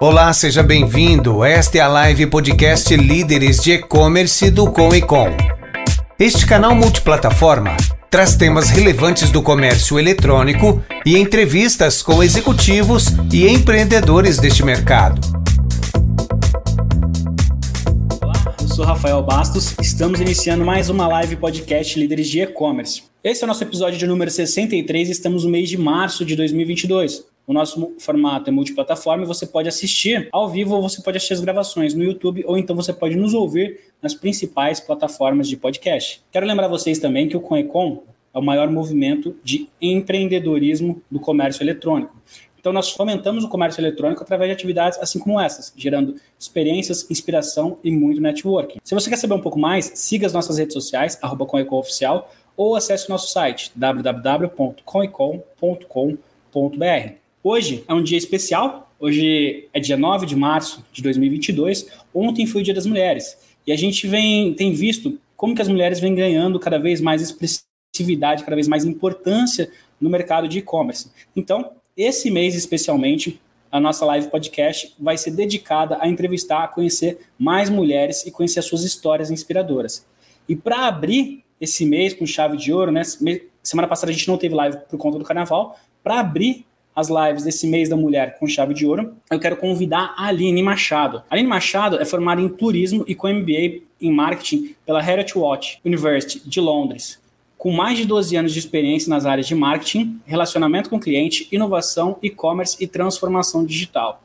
Olá, seja bem-vindo. Esta é a live podcast Líderes de E-Commerce do Com e Com. Este canal multiplataforma traz temas relevantes do comércio eletrônico e entrevistas com executivos e empreendedores deste mercado. Olá, eu sou Rafael Bastos. Estamos iniciando mais uma live podcast Líderes de E-Commerce. Esse é o nosso episódio de número 63 e estamos no mês de março de 2022. O nosso formato é multiplataforma e você pode assistir ao vivo ou você pode assistir as gravações no YouTube ou então você pode nos ouvir nas principais plataformas de podcast. Quero lembrar vocês também que o Conecon é o maior movimento de empreendedorismo do comércio eletrônico. Então, nós fomentamos o comércio eletrônico através de atividades assim como essas, gerando experiências, inspiração e muito networking. Se você quer saber um pouco mais, siga as nossas redes sociais, arroba ou acesse o nosso site, www.coecom.com.br. Hoje é um dia especial. Hoje é dia 9 de março de 2022. Ontem foi o Dia das Mulheres. E a gente vem tem visto como que as mulheres vêm ganhando cada vez mais expressividade, cada vez mais importância no mercado de e-commerce. Então, esse mês especialmente, a nossa live podcast vai ser dedicada a entrevistar, a conhecer mais mulheres e conhecer as suas histórias inspiradoras. E para abrir esse mês com chave de ouro, né? Semana passada a gente não teve live por conta do carnaval. Para abrir as lives desse mês da mulher com chave de ouro, eu quero convidar a Aline Machado. A Aline Machado é formada em turismo e com MBA em marketing pela Heritage Watch University de Londres. Com mais de 12 anos de experiência nas áreas de marketing, relacionamento com cliente, inovação, e-commerce e transformação digital.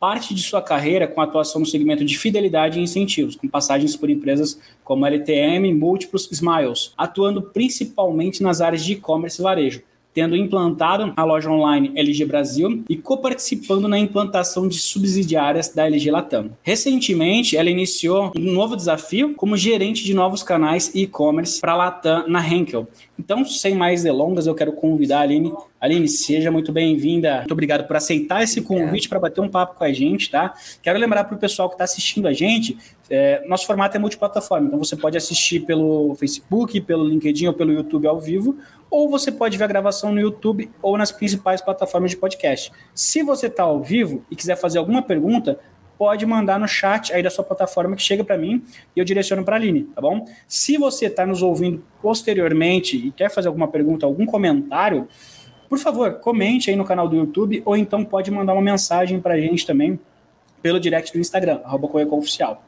Parte de sua carreira com atuação no segmento de fidelidade e incentivos, com passagens por empresas como LTM, Múltiplos, Smiles, atuando principalmente nas áreas de e-commerce e varejo, tendo implantado a loja online LG Brasil e coparticipando na implantação de subsidiárias da LG Latam. Recentemente, ela iniciou um novo desafio como gerente de novos canais e-commerce para a Latam na Henkel. Então, sem mais delongas, eu quero convidar a Aline. Aline, seja muito bem-vinda. Muito obrigado por aceitar esse convite para bater um papo com a gente, tá? Quero lembrar para o pessoal que está assistindo a gente, é, nosso formato é multiplataforma, então você pode assistir pelo Facebook, pelo LinkedIn ou pelo YouTube ao vivo, ou você pode ver a gravação no YouTube ou nas principais plataformas de podcast. Se você está ao vivo e quiser fazer alguma pergunta, pode mandar no chat aí da sua plataforma que chega para mim e eu direciono para a Aline, tá bom? Se você está nos ouvindo posteriormente e quer fazer alguma pergunta, algum comentário, por favor, comente aí no canal do YouTube ou então pode mandar uma mensagem para a gente também pelo direct do Instagram, arroba Oficial.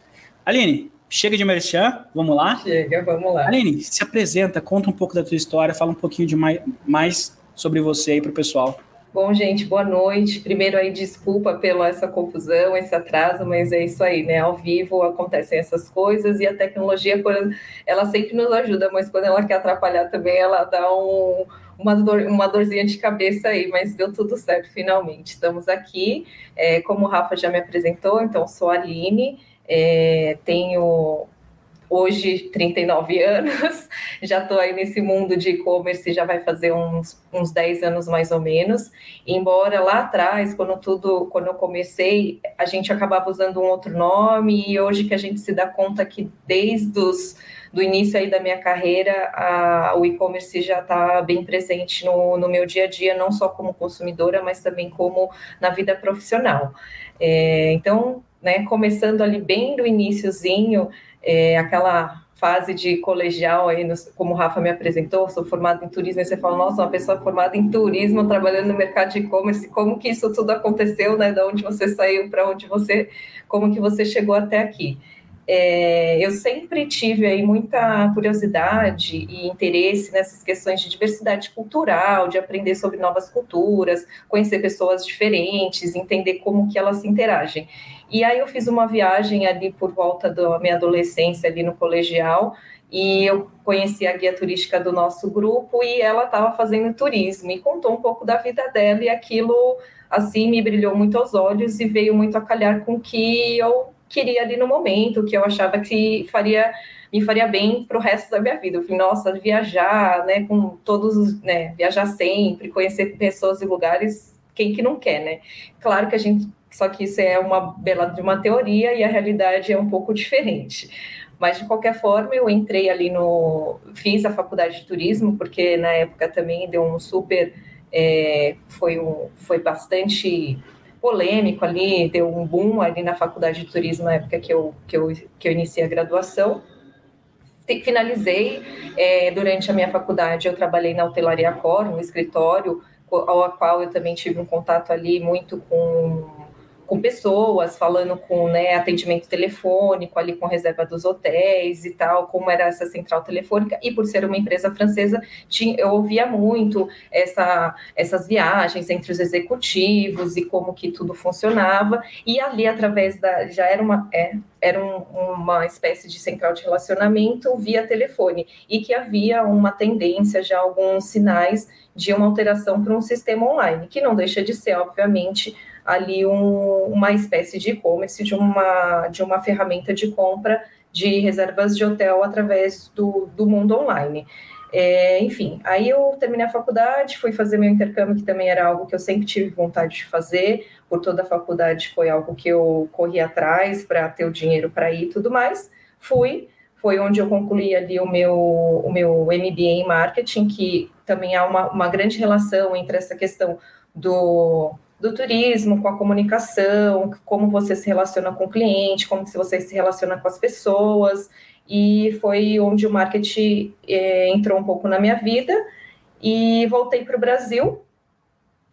Aline, Chega de merchan, vamos lá? Chega, vamos lá. Aline, se apresenta, conta um pouco da tua história, fala um pouquinho de mais, mais sobre você aí para o pessoal. Bom, gente, boa noite. Primeiro aí, desculpa pela essa confusão, esse atraso, mas é isso aí, né? Ao vivo acontecem essas coisas e a tecnologia, ela sempre nos ajuda, mas quando ela quer atrapalhar também, ela dá um, uma, dor, uma dorzinha de cabeça aí, mas deu tudo certo finalmente. Estamos aqui, é, como o Rafa já me apresentou, então sou a Aline, é, tenho hoje 39 anos, já estou aí nesse mundo de e-commerce, já vai fazer uns, uns 10 anos mais ou menos. Embora lá atrás, quando tudo, quando eu comecei, a gente acabava usando um outro nome, e hoje que a gente se dá conta que desde os do início aí da minha carreira, a, o e-commerce já está bem presente no, no meu dia a dia, não só como consumidora, mas também como na vida profissional. É, então, né, começando ali bem do iníciozinho, é, aquela fase de colegial aí, como o Rafa me apresentou, sou formada em turismo, e você fala, nossa, uma pessoa formada em turismo, trabalhando no mercado de e-commerce, como que isso tudo aconteceu, né, de onde você saiu, para onde você, como que você chegou até aqui. É, eu sempre tive aí muita curiosidade e interesse nessas questões de diversidade cultural, de aprender sobre novas culturas, conhecer pessoas diferentes, entender como que elas se interagem. E aí eu fiz uma viagem ali por volta da minha adolescência ali no colegial e eu conheci a guia turística do nosso grupo e ela estava fazendo turismo e contou um pouco da vida dela e aquilo assim me brilhou muito aos olhos e veio muito a calhar com que eu queria ali no momento, que eu achava que faria me faria bem para o resto da minha vida. Eu falei, nossa, viajar, né, com todos, né, viajar sempre, conhecer pessoas e lugares, quem que não quer, né? Claro que a gente só que isso é uma bela de uma teoria e a realidade é um pouco diferente. Mas de qualquer forma, eu entrei ali no. Fiz a faculdade de turismo, porque na época também deu um super. É, foi, um, foi bastante polêmico ali, deu um boom ali na faculdade de turismo na época que eu, que eu, que eu iniciei a graduação. Finalizei, é, durante a minha faculdade eu trabalhei na hotelaria Cor, no escritório, ao qual eu também tive um contato ali muito com com pessoas, falando com né, atendimento telefônico, ali com reserva dos hotéis e tal, como era essa central telefônica, e por ser uma empresa francesa, tinha, eu ouvia muito essa, essas viagens entre os executivos e como que tudo funcionava, e ali através da, já era uma, é, era um, uma espécie de central de relacionamento via telefone, e que havia uma tendência, já alguns sinais de uma alteração para um sistema online, que não deixa de ser, obviamente, ali um, uma espécie de e-commerce, de uma, de uma ferramenta de compra de reservas de hotel através do, do mundo online. É, enfim, aí eu terminei a faculdade, fui fazer meu intercâmbio, que também era algo que eu sempre tive vontade de fazer, por toda a faculdade foi algo que eu corri atrás para ter o dinheiro para ir e tudo mais. Fui, foi onde eu concluí ali o meu, o meu MBA em marketing, que também há uma, uma grande relação entre essa questão do do turismo, com a comunicação, como você se relaciona com o cliente, como você se relaciona com as pessoas, e foi onde o marketing é, entrou um pouco na minha vida, e voltei para o Brasil,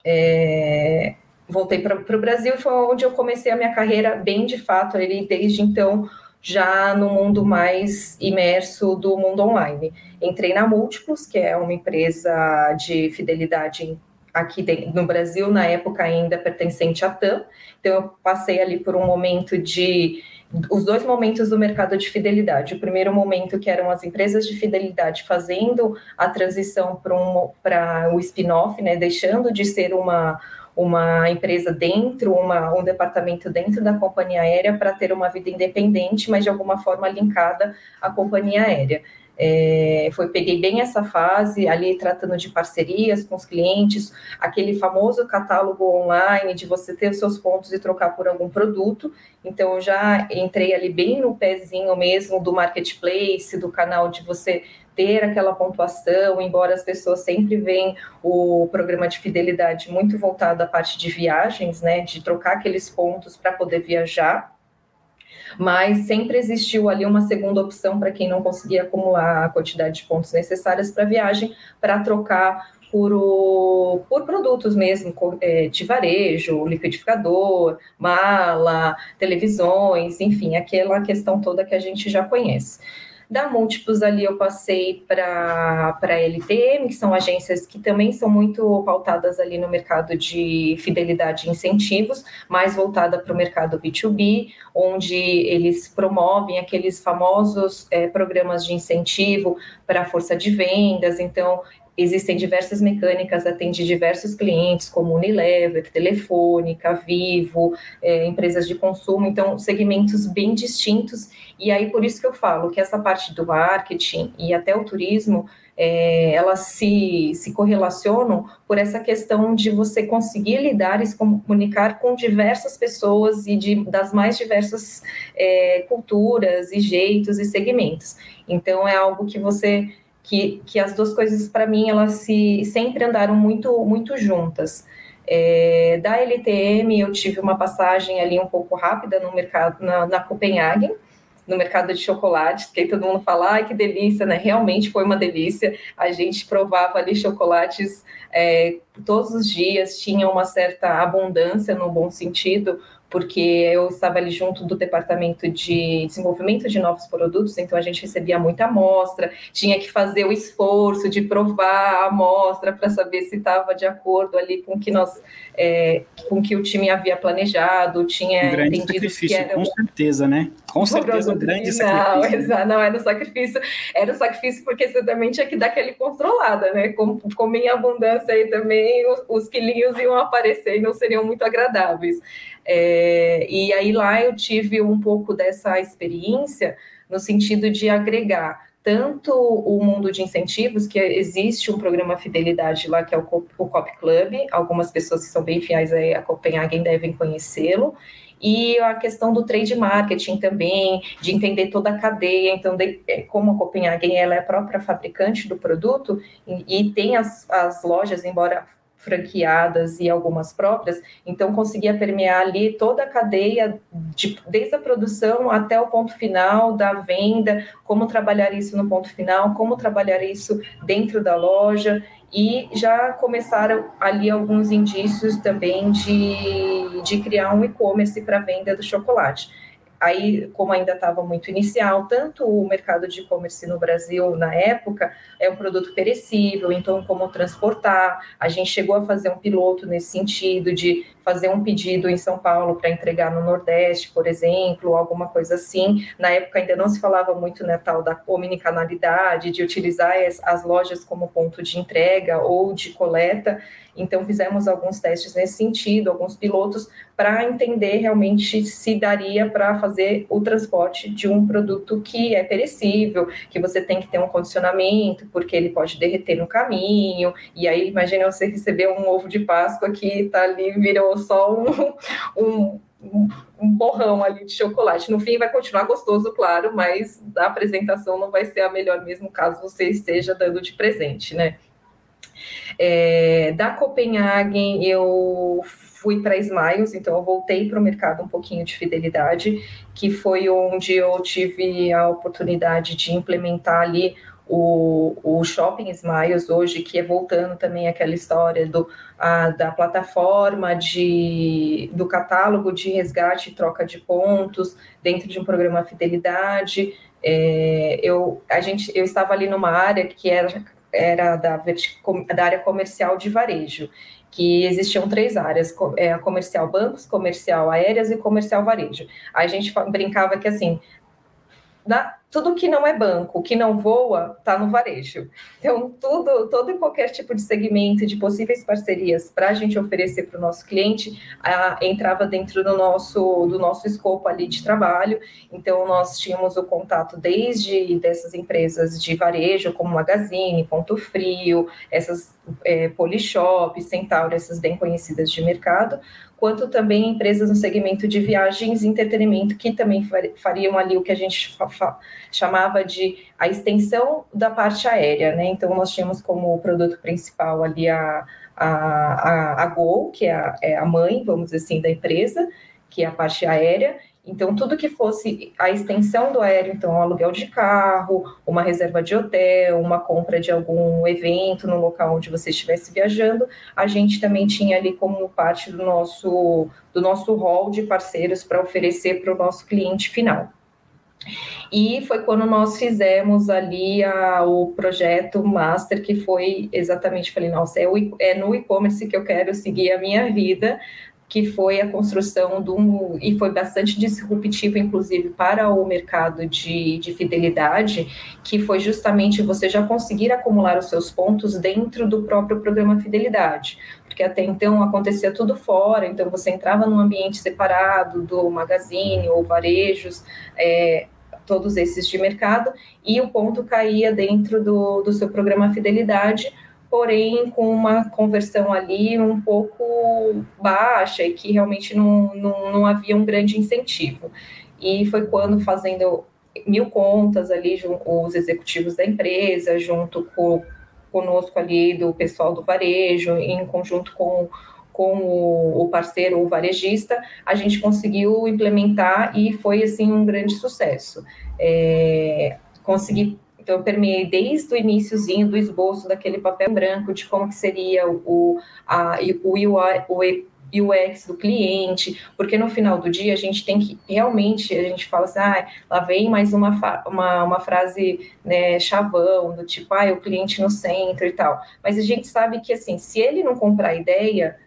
é, voltei para o Brasil e foi onde eu comecei a minha carreira bem de fato, ali desde então já no mundo mais imerso do mundo online. Entrei na Múltiplos, que é uma empresa de fidelidade aqui no Brasil, na época ainda pertencente à TAM. Então, eu passei ali por um momento de. Os dois momentos do mercado de fidelidade. O primeiro momento, que eram as empresas de fidelidade fazendo a transição para um, o spin-off, né, deixando de ser uma, uma empresa dentro, uma, um departamento dentro da companhia aérea para ter uma vida independente, mas de alguma forma linkada à companhia aérea. É, foi peguei bem essa fase ali tratando de parcerias com os clientes, aquele famoso catálogo online de você ter os seus pontos e trocar por algum produto. Então eu já entrei ali bem no pezinho mesmo do marketplace, do canal de você ter aquela pontuação, embora as pessoas sempre veem o programa de fidelidade muito voltado à parte de viagens, né, de trocar aqueles pontos para poder viajar mas sempre existiu ali uma segunda opção para quem não conseguia acumular a quantidade de pontos necessárias para viagem, para trocar por, o, por produtos mesmo, é, de varejo, liquidificador, mala, televisões, enfim, aquela questão toda que a gente já conhece. Da Múltiplos ali eu passei para a LTM, que são agências que também são muito pautadas ali no mercado de fidelidade e incentivos, mais voltada para o mercado B2B, onde eles promovem aqueles famosos é, programas de incentivo para força de vendas, então existem diversas mecânicas, atende diversos clientes, como Unilever, Telefônica, Vivo, é, empresas de consumo, então segmentos bem distintos. E aí por isso que eu falo que essa parte do marketing e até o turismo é, elas se, se correlacionam por essa questão de você conseguir lidar e se comunicar com diversas pessoas e de, das mais diversas é, culturas e jeitos e segmentos. Então, é algo que você que, que as duas coisas, para mim, elas se, sempre andaram muito, muito juntas. É, da LTM, eu tive uma passagem ali um pouco rápida no mercado, na, na Copenhagen, no mercado de chocolates, que todo mundo fala, ai, que delícia, né? Realmente foi uma delícia. A gente provava ali chocolates é, todos os dias, tinha uma certa abundância no bom sentido, porque eu estava ali junto do departamento de desenvolvimento de novos produtos, então a gente recebia muita amostra, tinha que fazer o esforço de provar a amostra para saber se estava de acordo ali com que nós, é, com que o time havia planejado, tinha um grande entendido sacrifício, que era com certeza, né? Com certeza, um grande sacrifício. Não, não era um sacrifício, era um sacrifício porque você também tinha que dar aquele controlada, né? Com, com em abundância aí também, os, os quilinhos iam aparecer e não seriam muito agradáveis. É, e aí lá eu tive um pouco dessa experiência no sentido de agregar tanto o mundo de incentivos, que existe um programa fidelidade lá, que é o, COP Club, algumas pessoas que são bem fiéis a Copenhagen devem conhecê-lo, e a questão do trade marketing também, de entender toda a cadeia, então, de, é, como a Copenhagen ela é a própria fabricante do produto, e, e tem as, as lojas, embora franqueadas e algumas próprias, então conseguia permear ali toda a cadeia, de, desde a produção até o ponto final da venda, como trabalhar isso no ponto final, como trabalhar isso dentro da loja, e já começaram ali alguns indícios também de, de criar um e-commerce para venda do chocolate aí, como ainda estava muito inicial, tanto o mercado de e-commerce no Brasil na época é um produto perecível, então como transportar. A gente chegou a fazer um piloto nesse sentido de fazer um pedido em São Paulo para entregar no Nordeste, por exemplo, alguma coisa assim. Na época ainda não se falava muito né, tal da omnicanalidade, de utilizar as, as lojas como ponto de entrega ou de coleta. Então, fizemos alguns testes nesse sentido, alguns pilotos, para entender realmente se daria para fazer o transporte de um produto que é perecível, que você tem que ter um condicionamento, porque ele pode derreter no caminho. E aí, imagina você receber um ovo de Páscoa que está ali, virou só um, um um borrão ali de chocolate. No fim, vai continuar gostoso, claro, mas a apresentação não vai ser a melhor mesmo caso você esteja dando de presente, né? É, da Copenhagen, eu fui para Smiles, então eu voltei para o mercado um pouquinho de fidelidade, que foi onde eu tive a oportunidade de implementar ali o, o Shopping Smiles hoje, que é voltando também aquela história do, a, da plataforma de, do catálogo de resgate e troca de pontos dentro de um programa Fidelidade. É, eu, a gente, eu estava ali numa área que era era da, da área comercial de varejo, que existiam três áreas, é, comercial bancos, comercial aéreas e comercial varejo. A gente brincava que assim, na, tudo que não é banco, que não voa, está no varejo. Então, tudo, todo e qualquer tipo de segmento de possíveis parcerias para a gente oferecer para o nosso cliente a, entrava dentro do nosso, do nosso escopo ali de trabalho. Então, nós tínhamos o contato desde dessas empresas de varejo, como Magazine, Ponto Frio, essas é, Polishop, Centauro, essas bem conhecidas de mercado, quanto também empresas no segmento de viagens e entretenimento, que também fariam ali o que a gente chamava de a extensão da parte aérea, né? Então, nós tínhamos como produto principal ali a, a, a, a Gol, que é a, é a mãe, vamos dizer assim, da empresa, que é a parte aérea, então, tudo que fosse a extensão do aéreo, então, aluguel de carro, uma reserva de hotel, uma compra de algum evento no local onde você estivesse viajando, a gente também tinha ali como parte do nosso, do nosso hall de parceiros para oferecer para o nosso cliente final. E foi quando nós fizemos ali a, o projeto Master, que foi exatamente, falei, nossa, é, o, é no e-commerce que eu quero seguir a minha vida, que foi a construção de um, e foi bastante disruptivo, inclusive, para o mercado de, de fidelidade, que foi justamente você já conseguir acumular os seus pontos dentro do próprio programa Fidelidade, porque até então acontecia tudo fora, então você entrava num ambiente separado do magazine ou varejos, é, todos esses de mercado, e o ponto caía dentro do, do seu programa Fidelidade, porém com uma conversão ali um pouco baixa e que realmente não, não, não havia um grande incentivo. E foi quando, fazendo mil contas ali, os executivos da empresa, junto com conosco ali do pessoal do varejo, em conjunto com, com o, parceiro, o varejista, a gente conseguiu implementar e foi, assim, um grande sucesso. É, consegui então, eu permeei desde o iníciozinho do esboço daquele papel branco de como que seria o, a, o, UI, o UX do cliente, porque no final do dia a gente tem que realmente, a gente fala assim, ah, lá vem mais uma, uma, uma frase né, chavão, do tipo, ah, o cliente no centro e tal. Mas a gente sabe que, assim, se ele não comprar a ideia,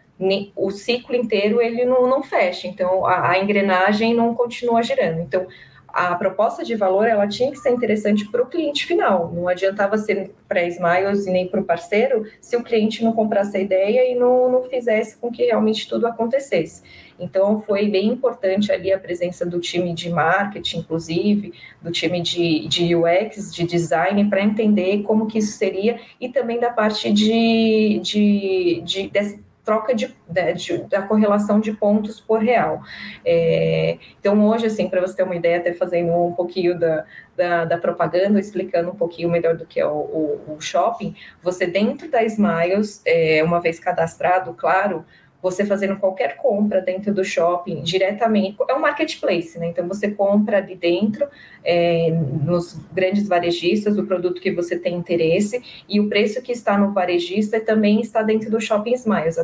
o ciclo inteiro ele não, não fecha, então a, a engrenagem não continua girando. Então, a proposta de valor ela tinha que ser interessante para o cliente final. Não adiantava ser para Smiles e nem para o parceiro se o cliente não comprasse a ideia e não, não fizesse com que realmente tudo acontecesse. Então, foi bem importante ali a presença do time de marketing, inclusive, do time de, de UX, de design, para entender como que isso seria, e também da parte de, de, de, desse troca de, de, de, da correlação de pontos por real. É, então, hoje, assim, para você ter uma ideia, até fazendo um pouquinho da, da, da, propaganda, explicando um pouquinho melhor do que é o, o, o shopping, você dentro da Smiles, é, uma vez cadastrado, claro, você fazendo qualquer compra dentro do shopping diretamente, é um marketplace, né? Então você compra ali dentro, é, nos grandes varejistas, o produto que você tem interesse, e o preço que está no varejista também está dentro do Shopping Smiles.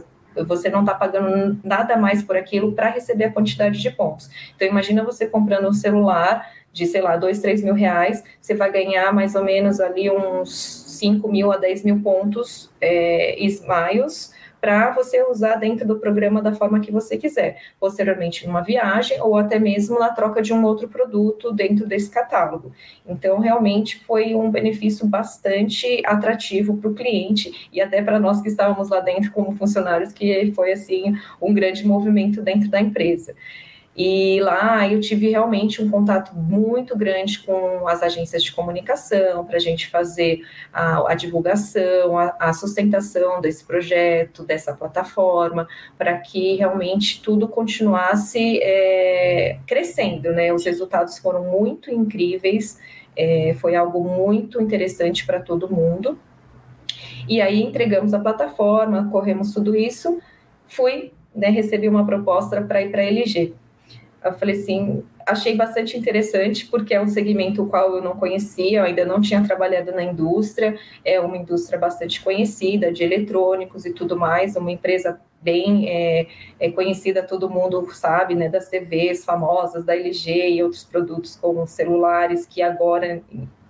Você não está pagando nada mais por aquilo para receber a quantidade de pontos. Então imagina você comprando um celular de, sei lá, dois, três mil reais, você vai ganhar mais ou menos ali uns 5 mil a 10 mil pontos é, Smiles, para você usar dentro do programa da forma que você quiser, posteriormente numa viagem ou até mesmo na troca de um outro produto dentro desse catálogo. Então, realmente foi um benefício bastante atrativo para o cliente e até para nós que estávamos lá dentro como funcionários, que foi assim um grande movimento dentro da empresa. E lá eu tive realmente um contato muito grande com as agências de comunicação para a gente fazer a, a divulgação, a, a, sustentação desse projeto, dessa plataforma, para que realmente tudo continuasse é, crescendo, né? Os resultados foram muito incríveis, é, foi algo muito interessante para todo mundo. E aí entregamos a plataforma, corremos tudo isso, fui, né, recebi uma proposta para ir para a LG. Eu falei assim, achei bastante interessante porque é um segmento qual eu não conhecia, eu ainda não tinha trabalhado na indústria, é uma indústria bastante conhecida de eletrônicos e tudo mais, uma empresa bem é, é conhecida, todo mundo sabe, né, das TVs famosas, da LG e outros produtos como celulares que agora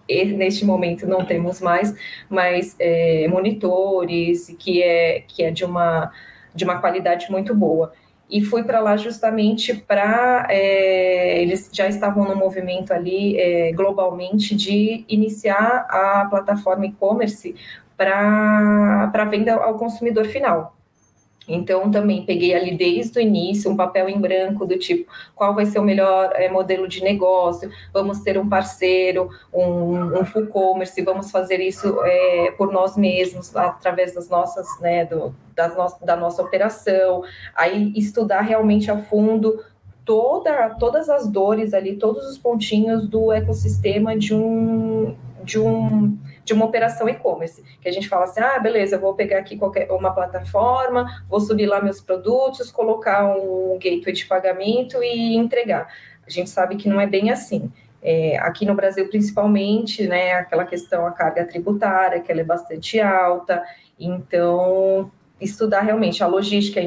neste momento não temos mais, mas é, monitores que é que é de uma de uma qualidade muito boa e fui para lá justamente para é, eles já estavam no movimento ali é, globalmente de iniciar a plataforma e-commerce para venda ao consumidor final. Então, também peguei ali desde o início um papel em branco do tipo qual vai ser o melhor é, modelo de negócio, vamos ter um parceiro, um, um full commerce, vamos fazer isso é, por nós mesmos, através das nossas, né, do, das no, da nossa operação, aí estudar realmente a fundo toda, todas as dores ali, todos os pontinhos do ecossistema de um, de um de uma operação e-commerce, que a gente fala assim, ah, beleza, vou pegar aqui qualquer uma plataforma, vou subir lá meus produtos, colocar um gateway de pagamento e entregar. A gente sabe que não é bem assim. É, aqui no Brasil, principalmente, né, aquela questão, a carga tributária, que ela é bastante alta, então estudar realmente a logística,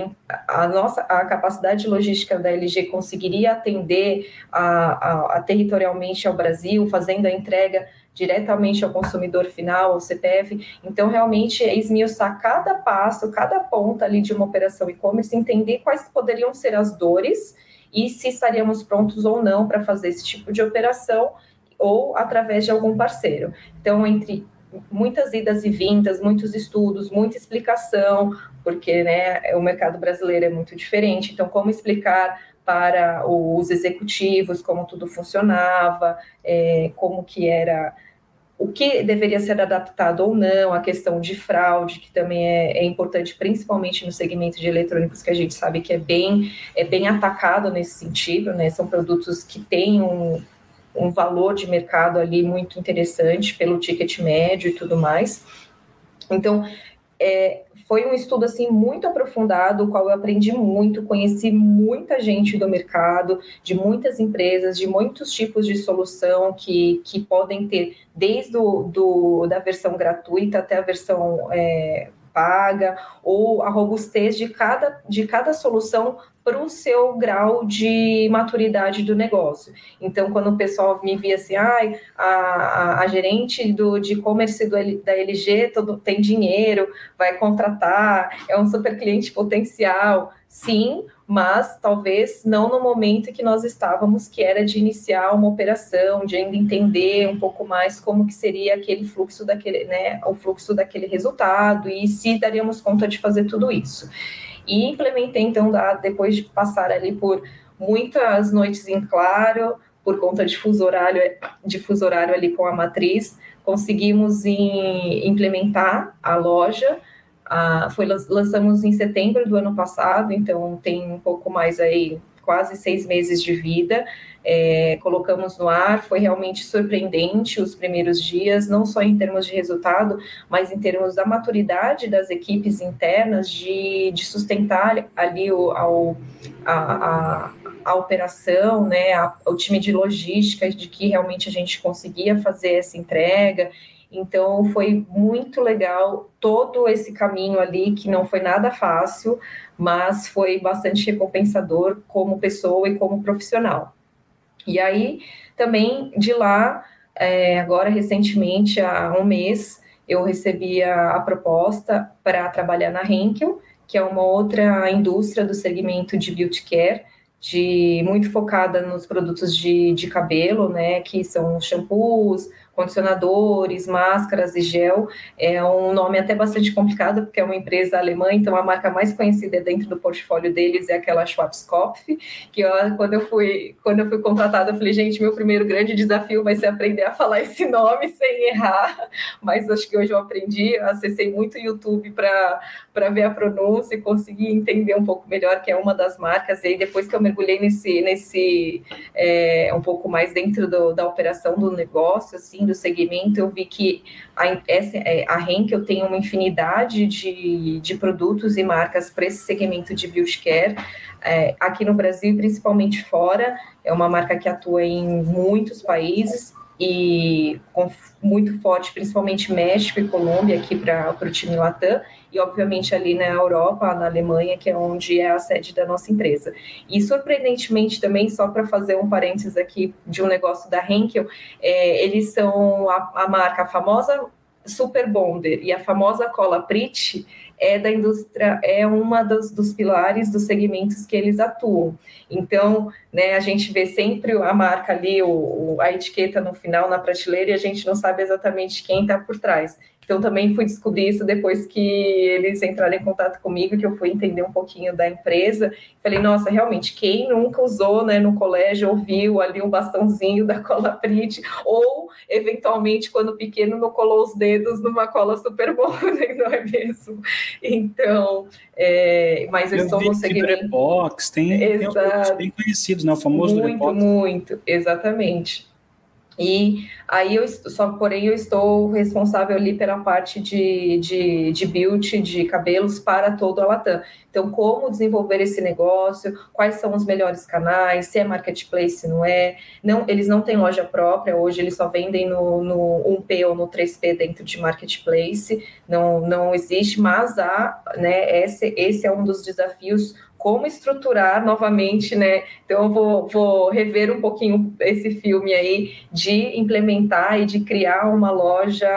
a nossa a capacidade logística da LG conseguiria atender a, a, a territorialmente ao Brasil, fazendo a entrega diretamente ao consumidor final, ao CPF. Então, realmente, é esmiuçar cada passo, cada ponta ali de uma operação e-commerce, entender quais poderiam ser as dores e se estaríamos prontos ou não para fazer esse tipo de operação ou através de algum parceiro. Então, entre muitas idas e vindas, muitos estudos, muita explicação, porque né, o mercado brasileiro é muito diferente. Então, como explicar para os executivos como tudo funcionava, é, como que era o que deveria ser adaptado ou não, a questão de fraude, que também é, é, importante, principalmente no segmento de eletrônicos, que a gente sabe que é bem, é bem atacado nesse sentido, né? São produtos que têm um, um valor de mercado ali muito interessante pelo ticket médio e tudo mais. Então, é, foi um estudo assim muito aprofundado, o qual eu aprendi muito, conheci muita gente do mercado, de muitas empresas, de muitos tipos de solução que, que podem ter, desde o, do, da versão gratuita até a versão é, paga, ou a robustez de cada, de cada solução para o seu grau de maturidade do negócio. Então, quando o pessoal me via assim, ah, a, a, gerente do, de e-commerce da LG todo, tem dinheiro, vai contratar, é um super cliente potencial. Sim, mas talvez não no momento que nós estávamos, que era de iniciar uma operação, de ainda entender um pouco mais como que seria aquele fluxo daquele, né, o fluxo daquele resultado e se daríamos conta de fazer tudo isso. E implementei, então, depois de passar ali por muitas noites em claro, por conta de fuso horário, de fuso horário ali com a matriz, conseguimos em, implementar a loja, a, foi lançamos em setembro do ano passado, então tem um pouco mais aí quase seis meses de vida, é, colocamos no ar, foi realmente surpreendente os primeiros dias, não só em termos de resultado, mas em termos da maturidade das equipes internas de, de sustentar ali o, ao, a, a, a operação, né, a, o time de logística, de que realmente a gente conseguia fazer essa entrega, então foi muito legal todo esse caminho ali, que não foi nada fácil, mas foi bastante recompensador como pessoa e como profissional. E aí, também de lá, é, agora recentemente, há um mês, eu recebi a, a proposta para trabalhar na Henkel, que é uma outra indústria do segmento de beauty care, de muito focada nos produtos de, de cabelo, né, que são shampoos, condicionadores, máscaras e gel. É um nome até bastante complicado, porque é uma empresa alemã, então a marca mais conhecida dentro do portfólio deles é aquela Schwarzkopf, que eu, quando, eu fui, quando eu fui contratada, eu falei, gente, meu primeiro grande desafio vai ser aprender a falar esse nome sem errar, mas acho que hoje eu aprendi, acessei muito o YouTube para ver a pronúncia e conseguir entender um pouco melhor que é uma das marcas, e aí depois que eu mergulhei nesse, nesse é, um pouco mais dentro do, da operação do negócio, assim, do segmento, eu vi que a, essa, é, a Henkel tem uma infinidade de, de produtos e marcas para esse segmento de beauty care. É, aqui no Brasil, principalmente fora, é uma marca que atua em muitos países e com, muito forte, principalmente México e Colômbia, aqui para o time Latam, e obviamente ali na Europa, na Alemanha, que é onde é a sede da nossa empresa. E surpreendentemente também, só para fazer um parênteses aqui de um negócio da Henkel, é, eles são a, a marca a famosa Super Bonder e a famosa cola Prit é da indústria, é uma dos, dos pilares dos segmentos que eles atuam. Então, né, a gente vê sempre a marca ali, o, a etiqueta no final na prateleira e a gente não sabe exatamente quem está por trás. Então, também fui descobrir isso depois que eles entraram em contato comigo, que eu fui entender um pouquinho da empresa. Falei, nossa, realmente, quem nunca usou né, no colégio, ouviu ali um bastãozinho da cola Prit, ou, eventualmente, quando pequeno, não colou os dedos numa cola super boa, né, não é mesmo? Então, é, mas eu, eu estou no segmento... Box, tem, Exato. tem bem conhecidos, né? O famoso Muito, muito, exatamente. E aí eu só, porém, eu estou responsável ali pela parte de, de, de beauty, de cabelos para todo a Latam. Então, como desenvolver esse negócio, quais são os melhores canais, se é marketplace, se não é. Não, eles não têm loja própria, hoje eles só vendem no, no 1P ou no 3P dentro de marketplace, não, não existe, mas há, né, esse, esse é um dos desafios como estruturar novamente, né? Então eu vou, vou rever um pouquinho esse filme aí de implementar e de criar uma loja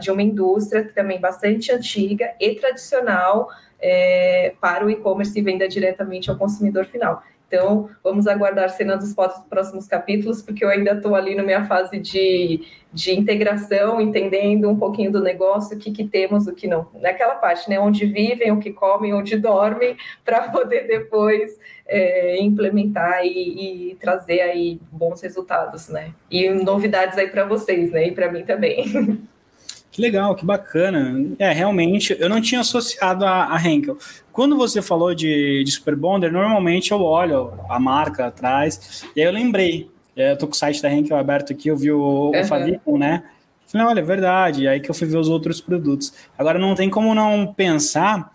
de uma indústria também bastante antiga e tradicional é, para o e-commerce e venda diretamente ao consumidor final. Então, vamos aguardar cenas dos próximos capítulos, porque eu ainda estou ali na minha fase de, de integração, entendendo um pouquinho do negócio, o que, que temos, o que não. Naquela parte, né? Onde vivem, o que comem, onde dormem, para poder depois é, implementar e, e, trazer aí bons resultados, né? E novidades aí para vocês, né? E para mim também. Que legal, que bacana. É, realmente, eu não tinha associado a, a Henkel. Quando você falou de, de Super Bonder, normalmente eu olho a marca atrás, e aí eu lembrei. É, eu tô com o site da Henkel aberto aqui, eu vi o, uhum. o Favicon, né? Falei, olha, é verdade. Aí que eu fui ver os outros produtos. Agora, não tem como não pensar,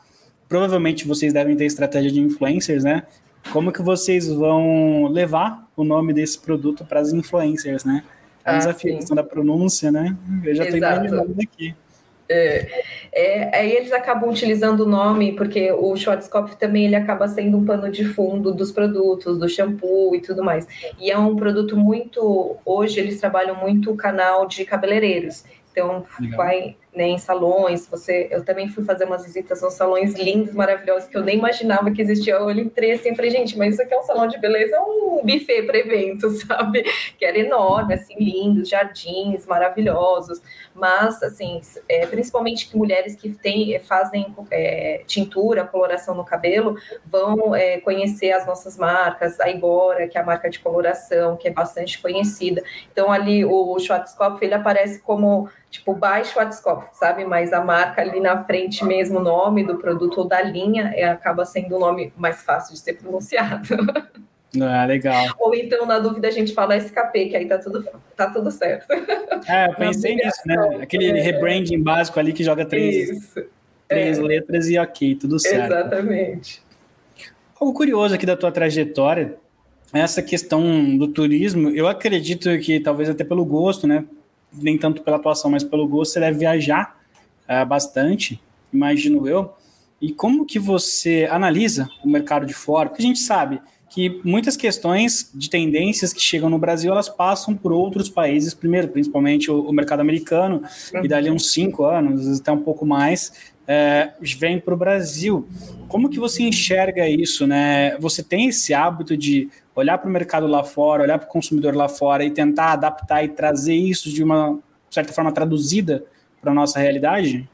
provavelmente vocês devem ter estratégia de influencers, né? Como que vocês vão levar o nome desse produto para as influencers, né? É ah, desafio, questão da pronúncia, né? Eu já estou imaginando aqui. É, é, aí eles acabam utilizando o nome, porque o Schwarzkopf também ele acaba sendo um pano de fundo dos produtos, do shampoo e tudo mais. E é um produto muito. Hoje eles trabalham muito o canal de cabeleireiros. Então, Legal. vai né, em salões. Você, eu também fui fazer umas visitas nos salões lindos, maravilhosos, que eu nem imaginava que existia. Eu entrei assim falei, gente, mas isso aqui é um salão de beleza, é um buffet para evento, sabe? Que era enorme, assim, lindos, jardins maravilhosos. Mas, assim, é, principalmente que mulheres que têm, fazem é, tintura, coloração no cabelo, vão é, conhecer as nossas marcas, a Igora, que é a marca de coloração, que é bastante conhecida. Então, ali o Schwarzkopf, ele aparece como tipo, by Schwarzkopf, off, sabe? Mas a marca ali na frente mesmo, o nome do produto ou da linha, é, acaba sendo o um nome mais fácil de ser pronunciado. Ah, legal. Ou então, na dúvida, a gente fala SKP, que aí tá tudo, tá tudo certo. É, eu pensei nisso, né? Aquele é... rebranding básico ali que joga três, três é. letras e ok, tudo certo. Exatamente. Algo curioso aqui da tua trajetória, essa questão do turismo, eu acredito que talvez até pelo gosto, né? Nem tanto pela atuação, mas pelo gosto, você deve viajar uh, bastante, imagino eu. E como que você analisa o mercado de fora? Porque a gente sabe que muitas questões de tendências que chegam no Brasil, elas passam por outros países primeiro, principalmente o, o mercado americano, e dali uns cinco anos, até um pouco mais, é, vem para o Brasil. Como que você enxerga isso, né? Você tem esse hábito de olhar para o mercado lá fora, olhar para o consumidor lá fora e tentar adaptar e trazer isso de uma certa forma traduzida para a nossa realidade?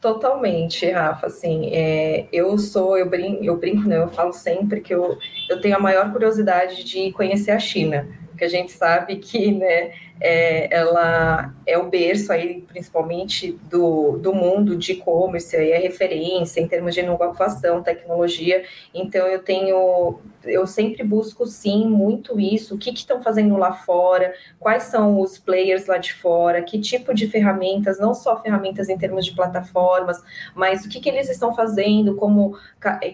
Totalmente, Rafa. Assim, é, eu sou, eu brinco, eu brinco, não, eu falo sempre que eu, eu tenho a maior curiosidade de conhecer a China, porque a gente sabe que, né, é, ela é o berço aí, principalmente do, do mundo de e-commerce, é referência em termos de inovação, tecnologia. Então eu tenho, eu sempre busco sim muito isso. O que estão fazendo lá fora? Quais são os players lá de fora? Que tipo de ferramentas? Não só ferramentas em termos de plataformas, mas o que, que eles estão fazendo? Como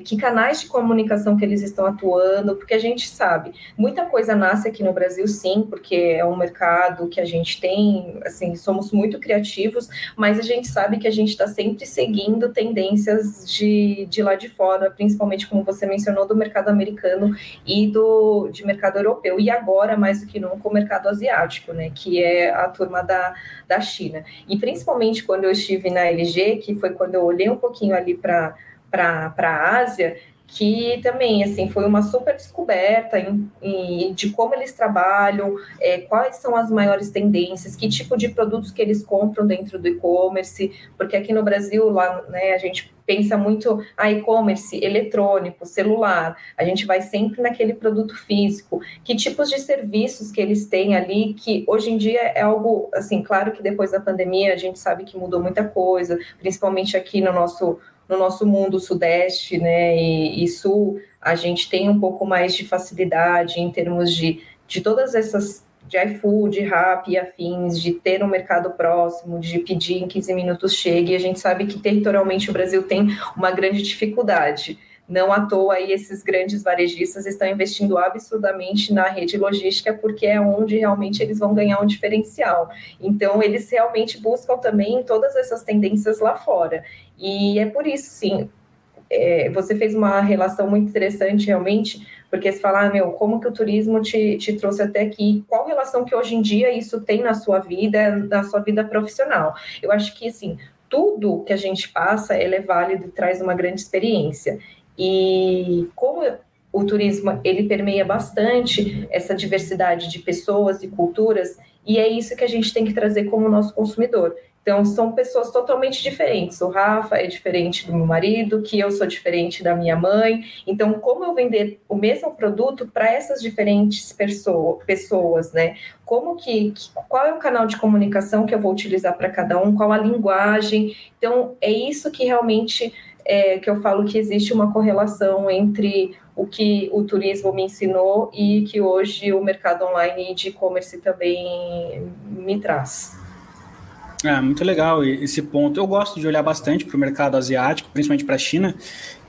que canais de comunicação que eles estão atuando? Porque a gente sabe muita coisa nasce aqui no Brasil, sim, porque é um mercado mercado que a gente tem, assim, somos muito criativos, mas a gente sabe que a gente está sempre seguindo tendências de, de lá de fora, principalmente como você mencionou, do mercado americano e do de mercado europeu, e agora, mais do que nunca, o mercado asiático, né, que é a turma da, da China. E principalmente quando eu estive na LG, que foi quando eu olhei um pouquinho ali para para a Ásia, que também assim foi uma super descoberta em, em, de como eles trabalham, é, quais são as maiores tendências, que tipo de produtos que eles compram dentro do e-commerce, porque aqui no Brasil lá né, a gente pensa muito a ah, e-commerce eletrônico, celular, a gente vai sempre naquele produto físico, que tipos de serviços que eles têm ali, que hoje em dia é algo assim, claro que depois da pandemia a gente sabe que mudou muita coisa, principalmente aqui no nosso no nosso mundo sudeste né, e, e, sul, a gente tem um pouco mais de facilidade em termos de, de todas essas de iFood, Rap e afins, de ter um mercado próximo, de pedir em 15 minutos chegue, e a gente sabe que territorialmente o Brasil tem uma grande dificuldade. Não à toa aí esses grandes varejistas estão investindo absurdamente na rede logística, porque é onde realmente eles vão ganhar um diferencial. Então, eles realmente buscam também todas essas tendências lá fora. E é por isso, sim, é, você fez uma relação muito interessante realmente, porque você fala, ah, meu, como que o turismo te, te trouxe até aqui? Qual relação que hoje em dia isso tem na sua vida, na sua vida profissional? Eu acho que, assim, tudo que a gente passa, ele é válido e traz uma grande experiência. E como o turismo ele permeia bastante essa diversidade de pessoas e culturas, e é isso que a gente tem que trazer como nosso consumidor. Então, são pessoas totalmente diferentes. O Rafa é diferente do meu marido, que eu sou diferente da minha mãe. Então, como eu vender o mesmo produto para essas diferentes pessoas, né? Como que, qual é o canal de comunicação que eu vou utilizar para cada um, qual a linguagem. Então, é isso que realmente é, que eu falo que existe uma correlação entre o que o turismo me ensinou e que hoje o mercado online de e-commerce também me traz. É, muito legal esse ponto. Eu gosto de olhar bastante para o mercado asiático, principalmente para a China.